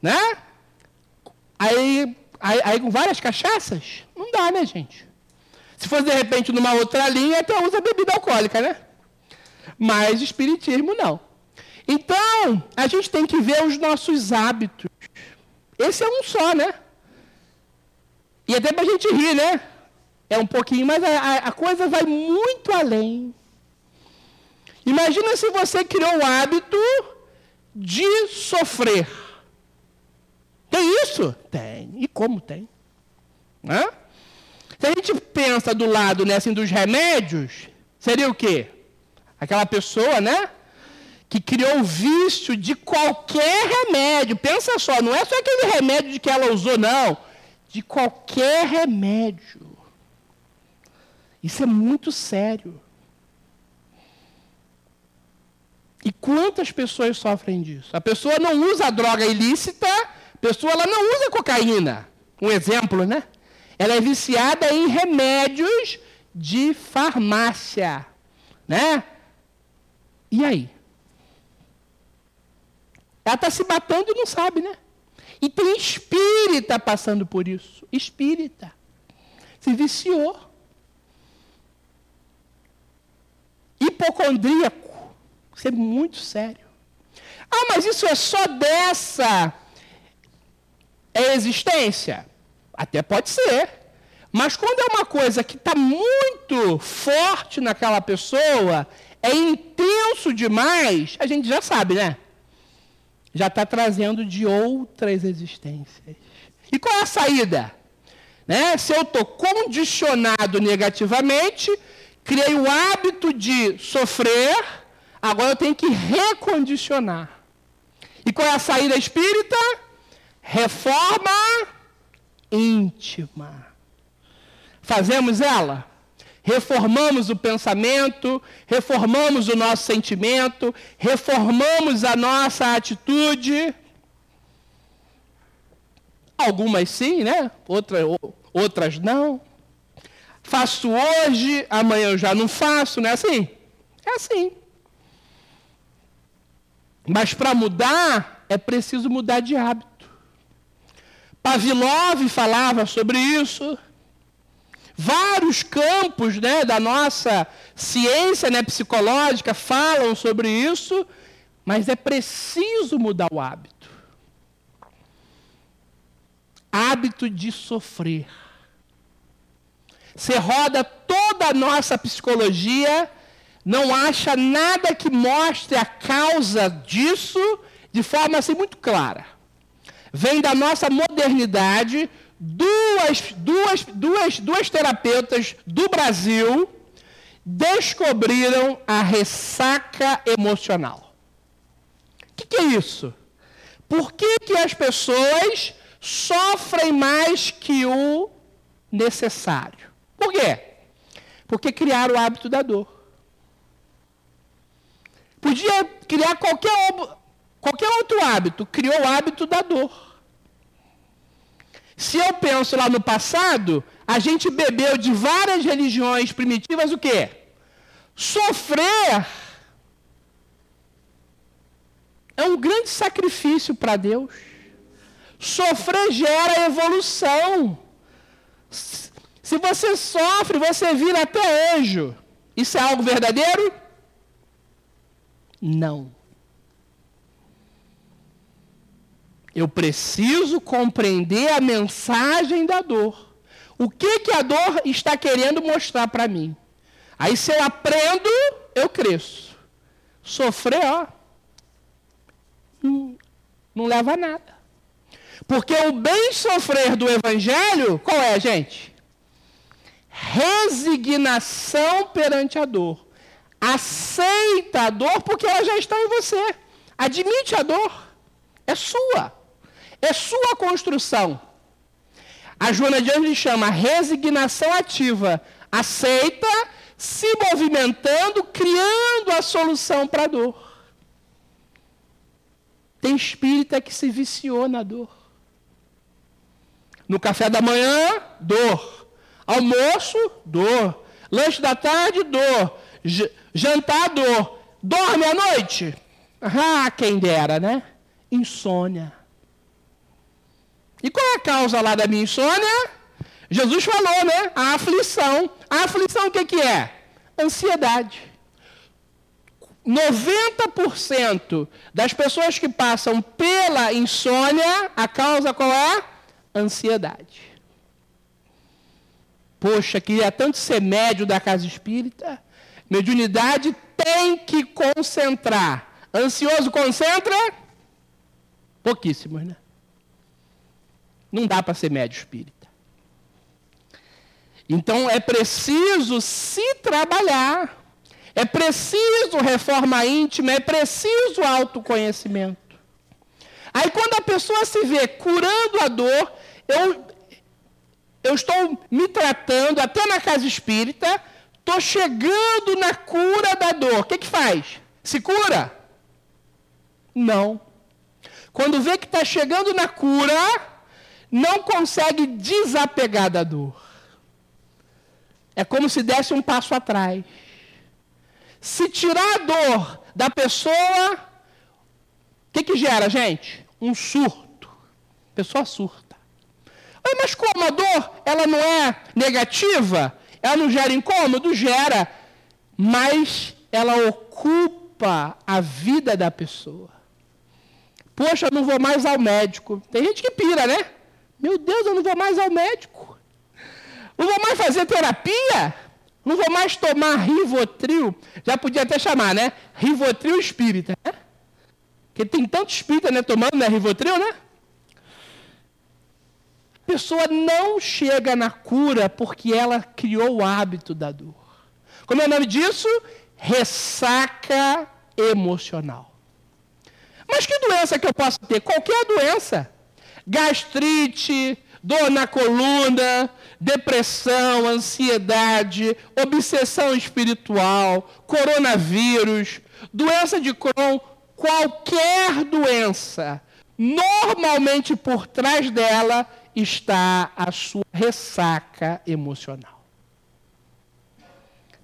S2: né? Aí, aí, aí com várias cachaças? Não dá, né, gente? Se fosse de repente numa outra linha, até usa bebida alcoólica, né? Mas espiritismo não. Então, Então, a gente tem que ver os nossos hábitos. Esse é um só, né? E até para a gente rir, né? É um pouquinho, mas a, a coisa vai muito além. Imagina se você criou o hábito de sofrer. Tem isso? Tem. E como tem? Hã? Se a gente pensa do lado né, assim, dos remédios, seria o quê? Aquela pessoa, né? Que criou o vício de qualquer remédio. Pensa só, não é só aquele remédio de que ela usou, não. De qualquer remédio. Isso é muito sério. E quantas pessoas sofrem disso? A pessoa não usa droga ilícita, a pessoa ela não usa cocaína. Um exemplo, né? Ela é viciada em remédios de farmácia, né? E aí? Ela está se matando e não sabe, né? E tem espírita passando por isso. Espírita. Se viciou. Hipocondríaco. Isso é muito sério. Ah, mas isso é só dessa existência? Até pode ser. Mas quando é uma coisa que está muito forte naquela pessoa, é intenso demais, a gente já sabe, né? Já está trazendo de outras existências. E qual é a saída? Né? Se eu estou condicionado negativamente, criei o hábito de sofrer, Agora eu tenho que recondicionar. E qual é a saída espírita? Reforma íntima. Fazemos ela? Reformamos o pensamento, reformamos o nosso sentimento, reformamos a nossa atitude. Algumas sim, né? Outras, outras não. Faço hoje, amanhã eu já não faço, não é assim? É assim. Mas para mudar, é preciso mudar de hábito. Pavlov falava sobre isso. Vários campos né, da nossa ciência né, psicológica falam sobre isso, mas é preciso mudar o hábito. Hábito de sofrer. Você roda toda a nossa psicologia não acha nada que mostre a causa disso de forma assim muito clara. Vem da nossa modernidade, duas, duas, duas, duas terapeutas do Brasil descobriram a ressaca emocional. O que, que, é isso? Por que, que as pessoas sofrem mais que o necessário? Por quê? Porque criaram o hábito da dor. Podia criar qualquer, qualquer outro hábito, criou o hábito da dor. Se eu penso lá no passado, a gente bebeu de várias religiões primitivas o quê? Sofrer é um grande sacrifício para Deus. Sofrer gera evolução. Se você sofre, você vira até anjo. Isso é algo verdadeiro? não. Eu preciso compreender a mensagem da dor. O que, que a dor está querendo mostrar para mim? Aí, se eu aprendo, eu cresço. Sofrer, ó, não, leva a nada. Porque o bem sofrer do Evangelho, qual é, gente? Resignação perante a dor. Aceita a dor porque ela já está em você. Admite a dor. É sua. É sua construção. A Joana de Anjos chama resignação ativa. Aceita, se movimentando, criando a solução para a dor. Tem espírita que se viciou na dor. No café da manhã, dor. Almoço, dor. Lanche da tarde, dor jantar dor. Dorme à noite? Ah, quem dera, né? Insônia. E qual é a causa lá da minha insônia? Jesus falou, né? A aflição. A aflição o que, que é? Ansiedade. 90% das pessoas que passam pela insônia, a causa qual é? Ansiedade. Poxa, queria tanto ser médio da casa espírita. Mediunidade tem que concentrar. Ansioso concentra? Pouquíssimos, né? Não dá para ser médio espírita. Então é preciso se trabalhar. É preciso reforma íntima, é preciso autoconhecimento. Aí quando a pessoa se vê curando a dor, eu, eu estou me tratando, até na casa espírita, estou chegando na cura da dor. O que, que faz? Se cura? Não. Quando vê que está chegando na cura, não consegue desapegar da dor. É como se desse um passo atrás. Se tirar a dor da pessoa, o que, que gera, gente? Um surto. Pessoa surta. Mas como a dor, ela não é negativa, ela não gera incômodo? Gera, mas ela ocupa a vida da pessoa. Poxa, não vou mais ao médico. Tem gente que pira, né? Meu Deus, eu não vou mais ao médico. Não vou mais fazer terapia. Não vou mais tomar Rivotril. Já podia até chamar, né? Rivotril espírita, né? Porque tem tanto espírita, né? Tomando, né? Rivotril, né? pessoa não chega na cura porque ela criou o hábito da dor. Como é o nome disso? Ressaca emocional. Mas que doença que eu posso ter? Qualquer doença. Gastrite, dor na coluna, depressão, ansiedade, obsessão espiritual, coronavírus, doença de Crohn, qualquer doença, normalmente por trás dela está a sua ressaca emocional.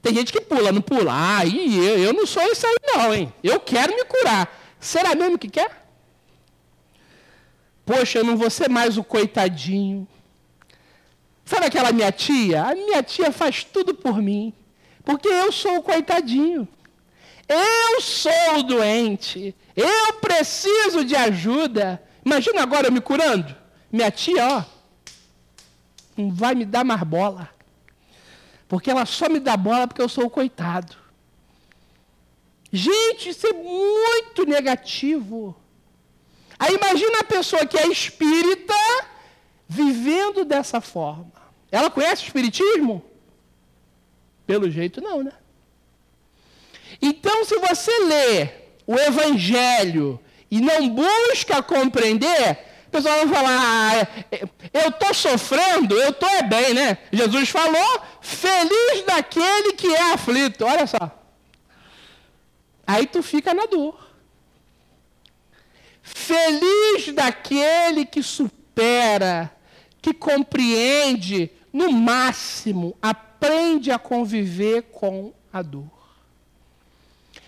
S2: Tem gente que pula, não pula. Ah, e eu, eu não sou isso aí não, hein? Eu quero me curar. Será mesmo que quer? Poxa, eu não vou ser mais o coitadinho. Sabe aquela minha tia? A minha tia faz tudo por mim. Porque eu sou o coitadinho. Eu sou o doente. Eu preciso de ajuda. Imagina agora eu me curando. Minha tia, ó, não vai me dar mais bola. Porque ela só me dá bola porque eu sou o coitado. Gente, isso é muito negativo. Aí imagina a pessoa que é espírita vivendo dessa forma. Ela conhece o espiritismo? Pelo jeito não, né? Então, se você lê o evangelho e não busca compreender, o pessoal vai falar, ah, é, é, eu estou sofrendo, eu estou é bem, né? Jesus falou, feliz daquele que é aflito. Olha só. Aí tu fica na dor. Feliz daquele que supera, que compreende, no máximo, aprende a conviver com a dor.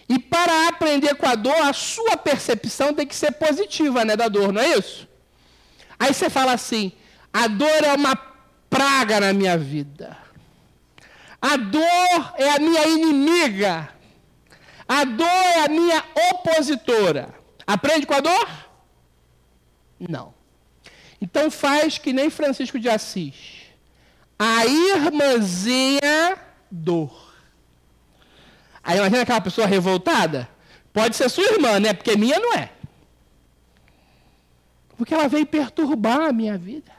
S2: E para aprender com a dor, a sua percepção tem que ser positiva, né, da dor, não é isso? Aí você fala assim: a dor é uma praga na minha vida. A dor é a minha inimiga. A dor é a minha opositora. Aprende com a dor? Não. Então faz que nem Francisco de Assis. A irmãzinha dor. Aí imagina aquela pessoa revoltada? Pode ser sua irmã, né? Porque minha não é. Porque ela veio perturbar a minha vida.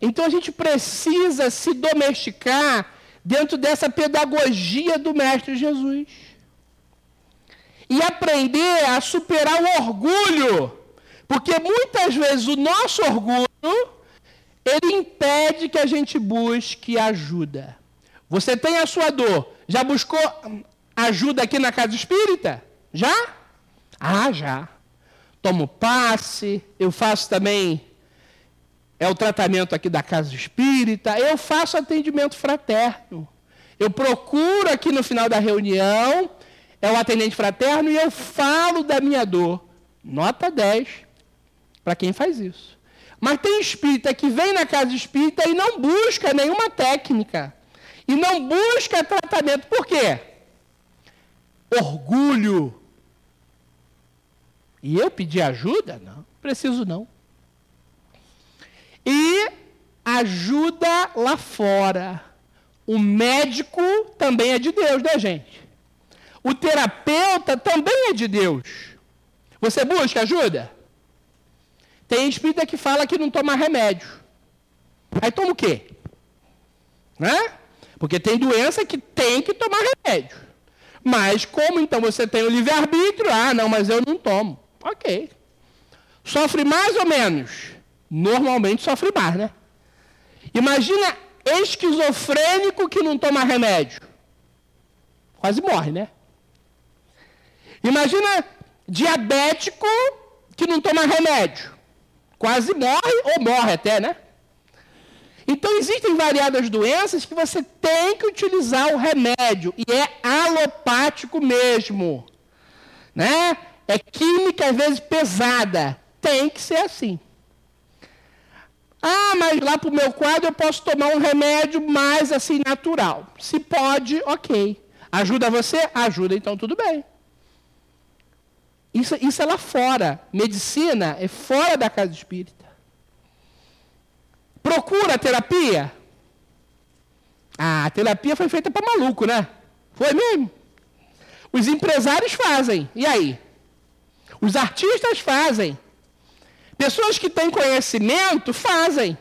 S2: Então a gente precisa se domesticar dentro dessa pedagogia do Mestre Jesus. E aprender a superar o orgulho. Porque muitas vezes o nosso orgulho ele impede que a gente busque ajuda. Você tem a sua dor. Já buscou ajuda aqui na casa espírita? Já? Ah, já tomo passe, eu faço também é o tratamento aqui da casa espírita, eu faço atendimento fraterno. Eu procuro aqui no final da reunião, é o atendente fraterno, e eu falo da minha dor. Nota 10 para quem faz isso. Mas tem espírita que vem na casa espírita e não busca nenhuma técnica. E não busca tratamento. Por quê? orgulho. E eu pedir ajuda? Não, preciso não. E ajuda lá fora. O médico também é de Deus, né, gente? O terapeuta também é de Deus. Você busca ajuda? Tem espírita que fala que não toma remédio. Aí toma o quê? Né? Porque tem doença que tem que tomar remédio. Mas como então você tem o livre-arbítrio? Ah, não, mas eu não tomo. Ok. Sofre mais ou menos? Normalmente sofre mais, né? Imagina esquizofrênico que não toma remédio. Quase morre, né? Imagina diabético que não toma remédio. Quase morre ou morre até, né? Então existem variadas doenças que você tem que utilizar o remédio e é alopático mesmo, né? É química às vezes pesada, tem que ser assim. Ah, mas lá para o meu quadro eu posso tomar um remédio mais assim natural. Se pode, ok. Ajuda você? Ajuda, então tudo bem. Isso, isso é lá fora. Medicina é fora da casa espírita. Procura terapia? Ah, a terapia foi feita para maluco, né? Foi mesmo. Os empresários fazem. E aí? Os artistas fazem. Pessoas que têm conhecimento fazem.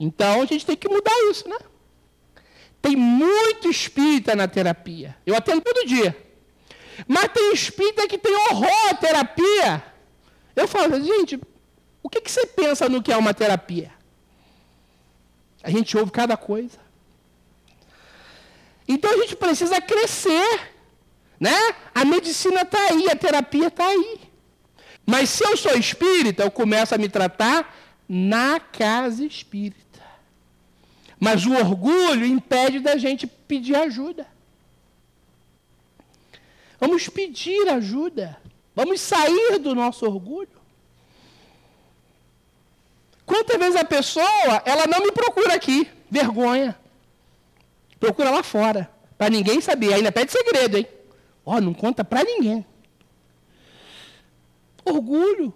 S2: Então a gente tem que mudar isso, né? Tem muito espírita na terapia. Eu atendo todo dia. Mas tem espírita que tem horror à terapia. Eu falo, gente, o que, que você pensa no que é uma terapia? A gente ouve cada coisa. Então a gente precisa crescer. Né? A medicina está aí, a terapia está aí. Mas se eu sou espírita, eu começo a me tratar na casa espírita. Mas o orgulho impede da gente pedir ajuda. Vamos pedir ajuda. Vamos sair do nosso orgulho. Quantas vezes a pessoa, ela não me procura aqui, vergonha. Procura lá fora, para ninguém saber. Ainda pede segredo, hein? Ó, oh, não conta para ninguém. Orgulho.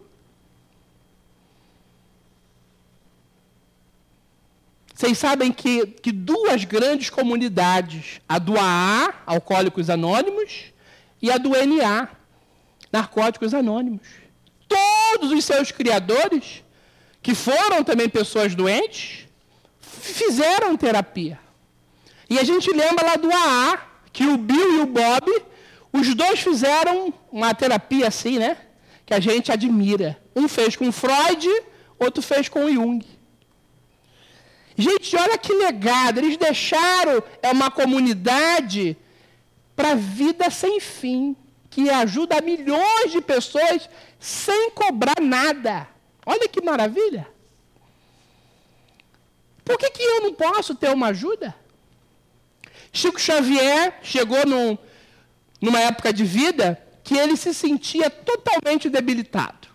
S2: Vocês sabem que, que duas grandes comunidades, a do AA, Alcoólicos Anônimos, e a do NA, Narcóticos Anônimos. Todos os seus criadores, que foram também pessoas doentes, fizeram terapia. E a gente lembra lá do AA, que o Bill e o Bob, os dois fizeram uma terapia assim, né? que a gente admira. Um fez com Freud, outro fez com Jung. Gente, olha que legado. Eles deixaram é uma comunidade para a vida sem fim, que ajuda milhões de pessoas sem cobrar nada. Olha que maravilha. Por que, que eu não posso ter uma ajuda? Chico Xavier chegou num, numa época de vida que ele se sentia totalmente debilitado.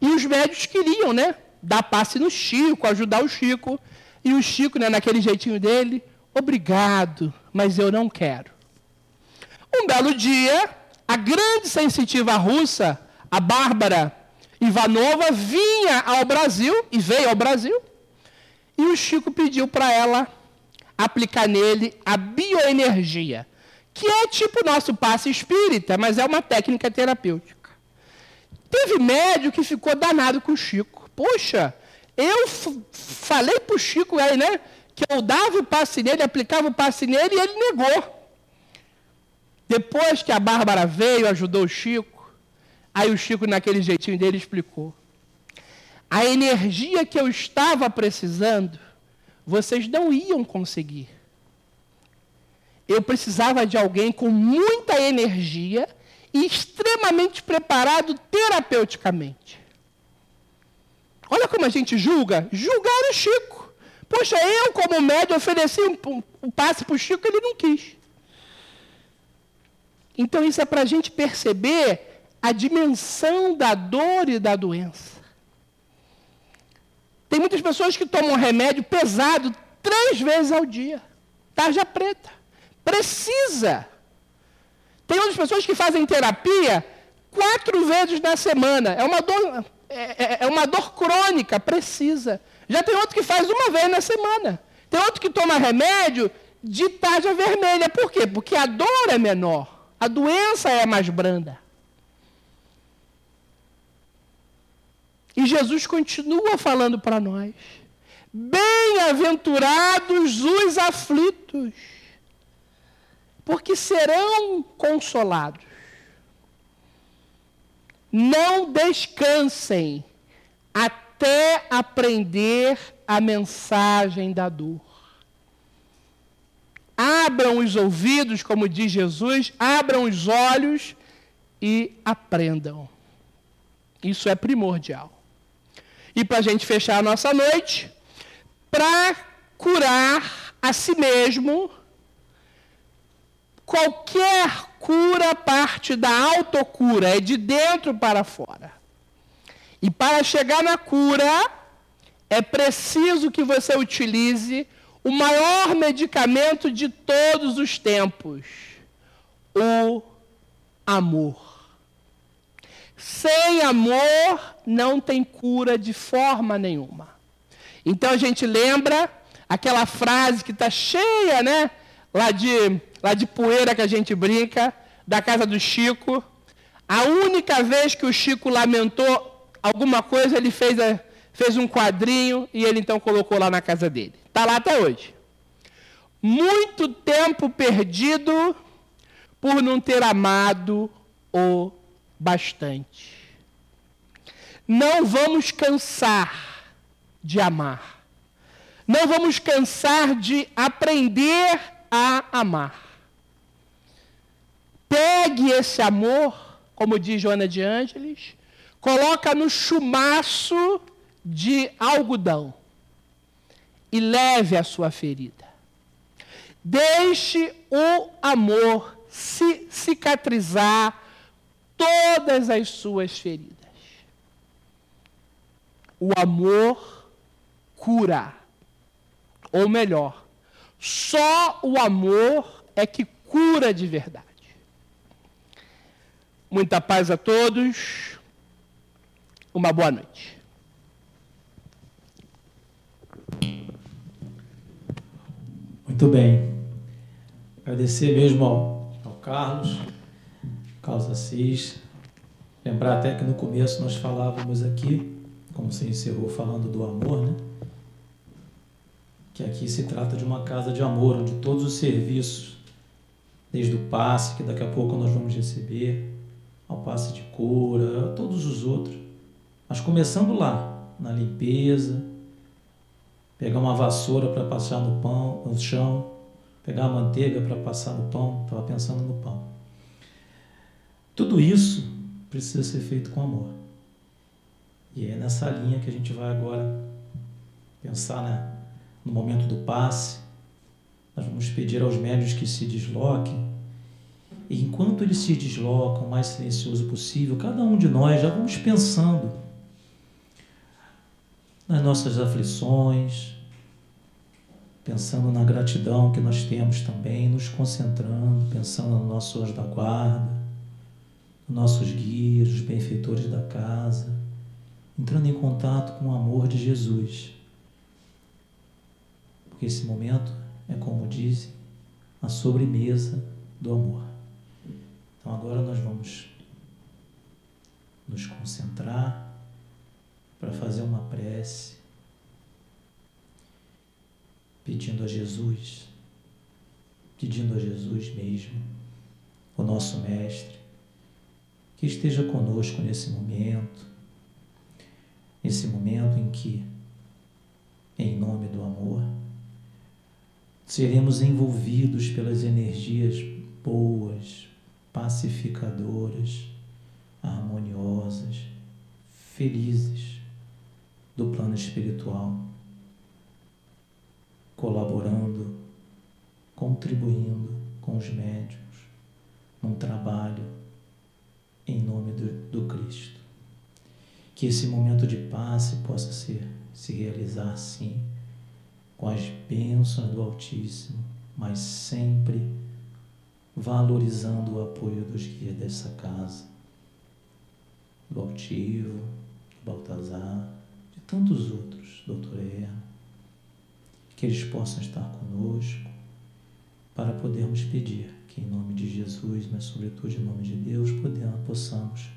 S2: E os médicos queriam, né, dar passe no Chico, ajudar o Chico. E o Chico, né, naquele jeitinho dele, obrigado, mas eu não quero. Um belo dia, a grande sensitiva russa, a Bárbara Ivanova, vinha ao Brasil, e veio ao Brasil, e o Chico pediu para ela aplicar nele a bioenergia que é tipo nosso passe espírita, mas é uma técnica terapêutica. Teve médio que ficou danado com o Chico. Poxa, eu falei para o Chico aí, né, que eu dava o passe nele, aplicava o passe nele e ele negou. Depois que a Bárbara veio, ajudou o Chico, aí o Chico, naquele jeitinho dele, explicou. A energia que eu estava precisando, vocês não iam conseguir eu precisava de alguém com muita energia e extremamente preparado terapeuticamente. Olha como a gente julga. Julgar o Chico. Poxa, eu, como médico, ofereci um, um, um passe para o Chico, ele não quis. Então, isso é para a gente perceber a dimensão da dor e da doença. Tem muitas pessoas que tomam remédio pesado três vezes ao dia. Tarja preta. Precisa. Tem outras pessoas que fazem terapia quatro vezes na semana. É uma dor, é, é, é uma dor crônica, precisa. Já tem outro que faz uma vez na semana. Tem outro que toma remédio de tarja vermelha. Por quê? Porque a dor é menor. A doença é mais branda. E Jesus continua falando para nós: Bem-aventurados os aflitos, porque serão consolados. Não descansem até aprender a mensagem da dor. Abram os ouvidos, como diz Jesus, abram os olhos e aprendam. Isso é primordial. E para a gente fechar a nossa noite, para curar a si mesmo, qualquer cura parte da autocura, é de dentro para fora. E para chegar na cura, é preciso que você utilize o maior medicamento de todos os tempos: o amor. Sem amor não tem cura de forma nenhuma. Então a gente lembra aquela frase que está cheia, né? Lá de, lá de poeira que a gente brinca, da casa do Chico. A única vez que o Chico lamentou alguma coisa, ele fez, a, fez um quadrinho e ele então colocou lá na casa dele. Está lá até hoje. Muito tempo perdido por não ter amado o bastante. Não vamos cansar de amar. Não vamos cansar de aprender a amar. Pegue esse amor, como diz Joana de Ângeles, coloca no chumaço de algodão e leve a sua ferida. Deixe o amor se cicatrizar todas as suas feridas. O amor cura. Ou melhor, só o amor é que cura de verdade. Muita paz a todos. Uma boa noite.
S1: Muito bem. Agradecer mesmo ao, ao Carlos, Carlos Assis. Lembrar até que no começo nós falávamos aqui, como você encerrou falando do amor, né? Que aqui se trata de uma casa de amor, onde todos os serviços, desde o passe, que daqui a pouco nós vamos receber, ao passe de cura, todos os outros, mas começando lá, na limpeza, pegar uma vassoura para passar no pão, no chão, pegar a manteiga para passar no pão, estava pensando no pão. Tudo isso precisa ser feito com amor. E é nessa linha que a gente vai agora pensar né, no momento do passe. Nós vamos pedir aos médios que se desloquem. E enquanto eles se deslocam o mais silencioso possível, cada um de nós já vamos pensando nas nossas aflições, pensando na gratidão que nós temos também, nos concentrando, pensando no nosso anjo da guarda, nos nossos guias, os benfeitores da casa, entrando em contato com o amor de Jesus. Porque esse momento é, como dizem, a sobremesa do amor. Então agora nós vamos nos concentrar para fazer uma prece, pedindo a Jesus, pedindo a Jesus mesmo, o nosso Mestre, que esteja conosco nesse momento, nesse momento em que, em nome do amor, seremos envolvidos pelas energias boas, pacificadoras, harmoniosas, felizes do plano espiritual, colaborando, contribuindo com os médios num trabalho em nome do, do Cristo. Que esse momento de paz possa ser, se realizar sim, com as bênçãos do Altíssimo, mas sempre valorizando o apoio dos guias dessa casa, do Altivo, do Baltazar, tantos outros, doutor Erno, que eles possam estar conosco para podermos pedir que, em nome de Jesus, mas sobretudo em nome de Deus, possamos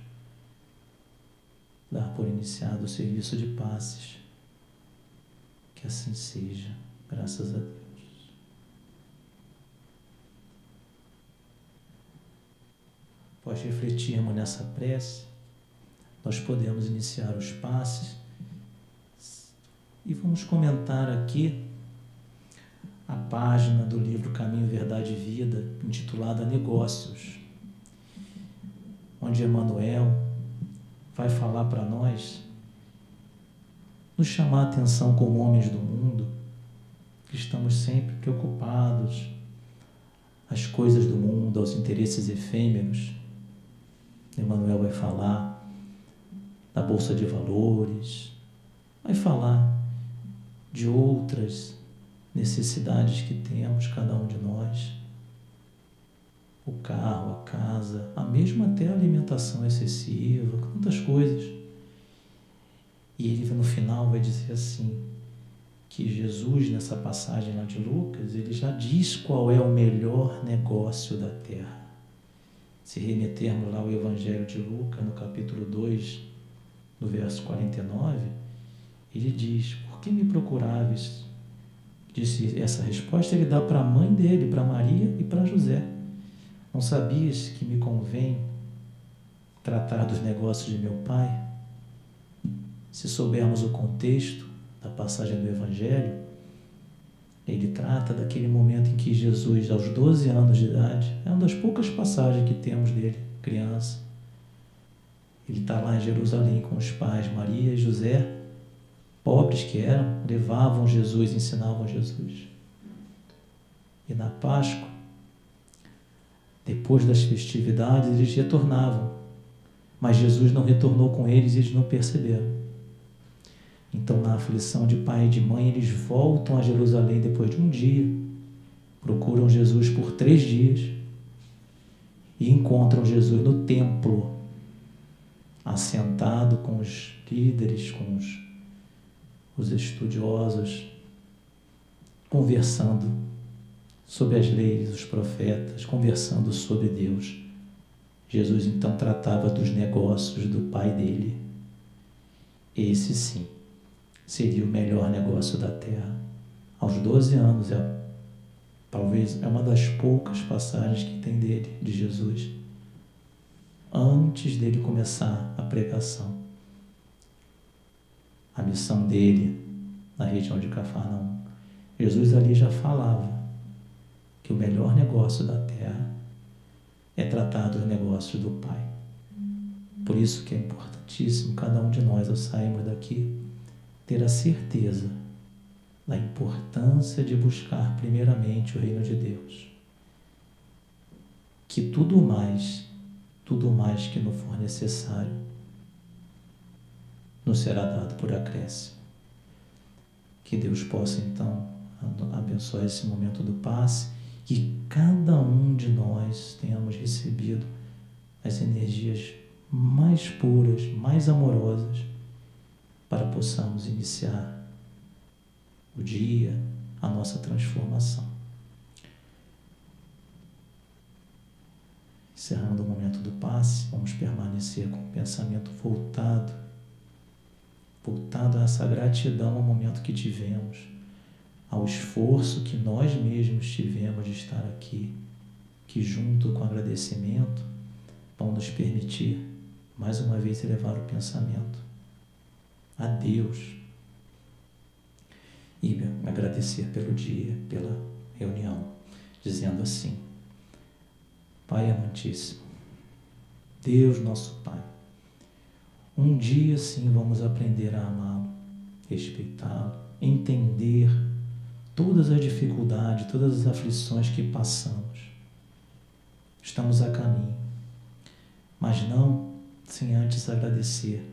S1: dar por iniciado o serviço de passes. Que assim seja, graças a Deus. Após refletirmos nessa prece, nós podemos iniciar os passes e vamos comentar aqui a página do livro Caminho, Verdade e Vida, intitulada Negócios, onde Emmanuel vai falar para nós, nos chamar a atenção como homens do mundo, que estamos sempre preocupados às coisas do mundo, aos interesses efêmeros. Emmanuel vai falar da Bolsa de Valores, vai falar de outras necessidades que temos, cada um de nós. O carro, a casa, a mesma até a alimentação excessiva, tantas coisas. E ele no final vai dizer assim, que Jesus, nessa passagem lá de Lucas, ele já diz qual é o melhor negócio da terra. Se remetermos lá ao Evangelho de Lucas, no capítulo 2, no verso 49, ele diz: que me procuráveis disse essa resposta, ele dá para a mãe dele, para Maria e para José. Não sabias que me convém tratar dos negócios de meu pai? Se soubermos o contexto da passagem do Evangelho, ele trata daquele momento em que Jesus, aos 12 anos de idade, é uma das poucas passagens que temos dele, criança. Ele está lá em Jerusalém com os pais Maria e José, pobres que eram, levavam Jesus, ensinavam Jesus. E na Páscoa, depois das festividades, eles retornavam. Mas Jesus não retornou com eles e eles não perceberam. Então, na aflição de pai e de mãe, eles voltam a Jerusalém depois de um dia, procuram Jesus por três dias e encontram Jesus no templo, assentado com os líderes, com os os estudiosos conversando sobre as leis, os profetas, conversando sobre Deus. Jesus então tratava dos negócios do pai dele. Esse sim seria o melhor negócio da terra. Aos 12 anos, é, talvez é uma das poucas passagens que tem dele, de Jesus, antes dele começar a pregação a missão dele na região de Cafarnaum. Jesus ali já falava que o melhor negócio da terra é tratar dos negócios do Pai. Por isso que é importantíssimo cada um de nós, ao sairmos daqui, ter a certeza da importância de buscar primeiramente o reino de Deus. Que tudo mais, tudo mais que não for necessário, nos será dado por acréscimo. Que Deus possa então abençoar esse momento do passe que cada um de nós tenhamos recebido as energias mais puras, mais amorosas, para possamos iniciar o dia, a nossa transformação. Encerrando o momento do passe, vamos permanecer com o pensamento voltado voltado a essa gratidão ao momento que tivemos, ao esforço que nós mesmos tivemos de estar aqui, que junto com o agradecimento vão nos permitir mais uma vez elevar o pensamento a Deus. E agradecer pelo dia, pela reunião, dizendo assim: Pai amantíssimo, Deus nosso Pai, um dia sim vamos aprender a amá-lo, respeitá-lo, entender todas as dificuldades, todas as aflições que passamos. Estamos a caminho, mas não sem antes agradecer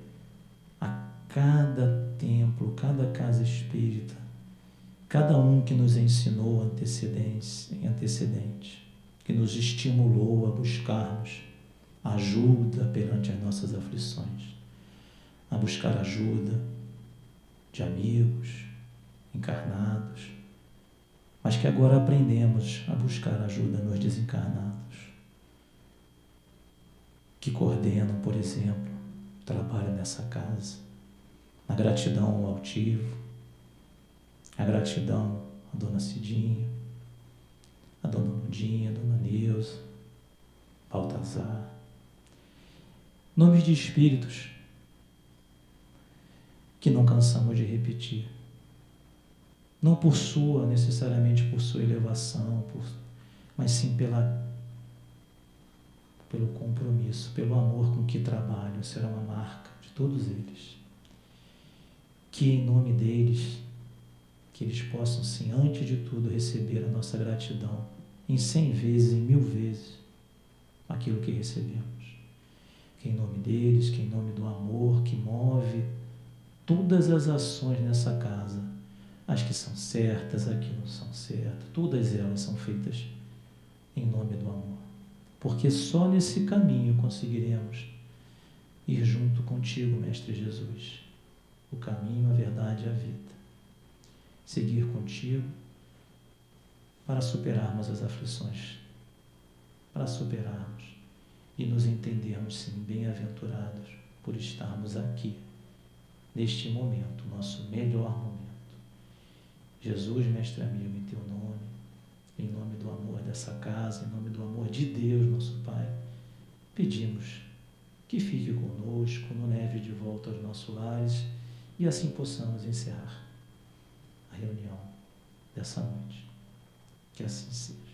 S1: a cada templo, cada casa espírita, cada um que nos ensinou antecedentes, antecedente, que nos estimulou a buscarmos ajuda perante as nossas aflições, a buscar ajuda de amigos encarnados, mas que agora aprendemos a buscar ajuda nos desencarnados, que coordenam, por exemplo, o trabalho nessa casa, a gratidão ao altivo, a gratidão à dona Cidinha, a dona Mundinha, a dona Neuza, Baltazar, nomes de espíritos que não cansamos de repetir não por sua, necessariamente por sua elevação, por, mas sim pela, pelo compromisso, pelo amor com que trabalham, será uma marca de todos eles. Que em nome deles, que eles possam, sim, antes de tudo, receber a nossa gratidão em cem vezes, em mil vezes, aquilo que recebemos. Que em nome deles, que em nome do amor que move todas as ações nessa casa, as que são certas, as que não são certas, todas elas são feitas em nome do amor. Porque só nesse caminho conseguiremos ir junto contigo, Mestre Jesus. O caminho, a verdade e a vida. Seguir contigo para superarmos as aflições, para superarmos e nos entendermos, sim, bem-aventurados por estarmos aqui, neste momento, nosso melhor momento Jesus, mestre amigo, em teu nome, em nome do amor dessa casa, em nome do amor de Deus, nosso Pai, pedimos que fique conosco, nos leve de volta aos nossos lares e assim possamos encerrar a reunião dessa noite. Que assim seja.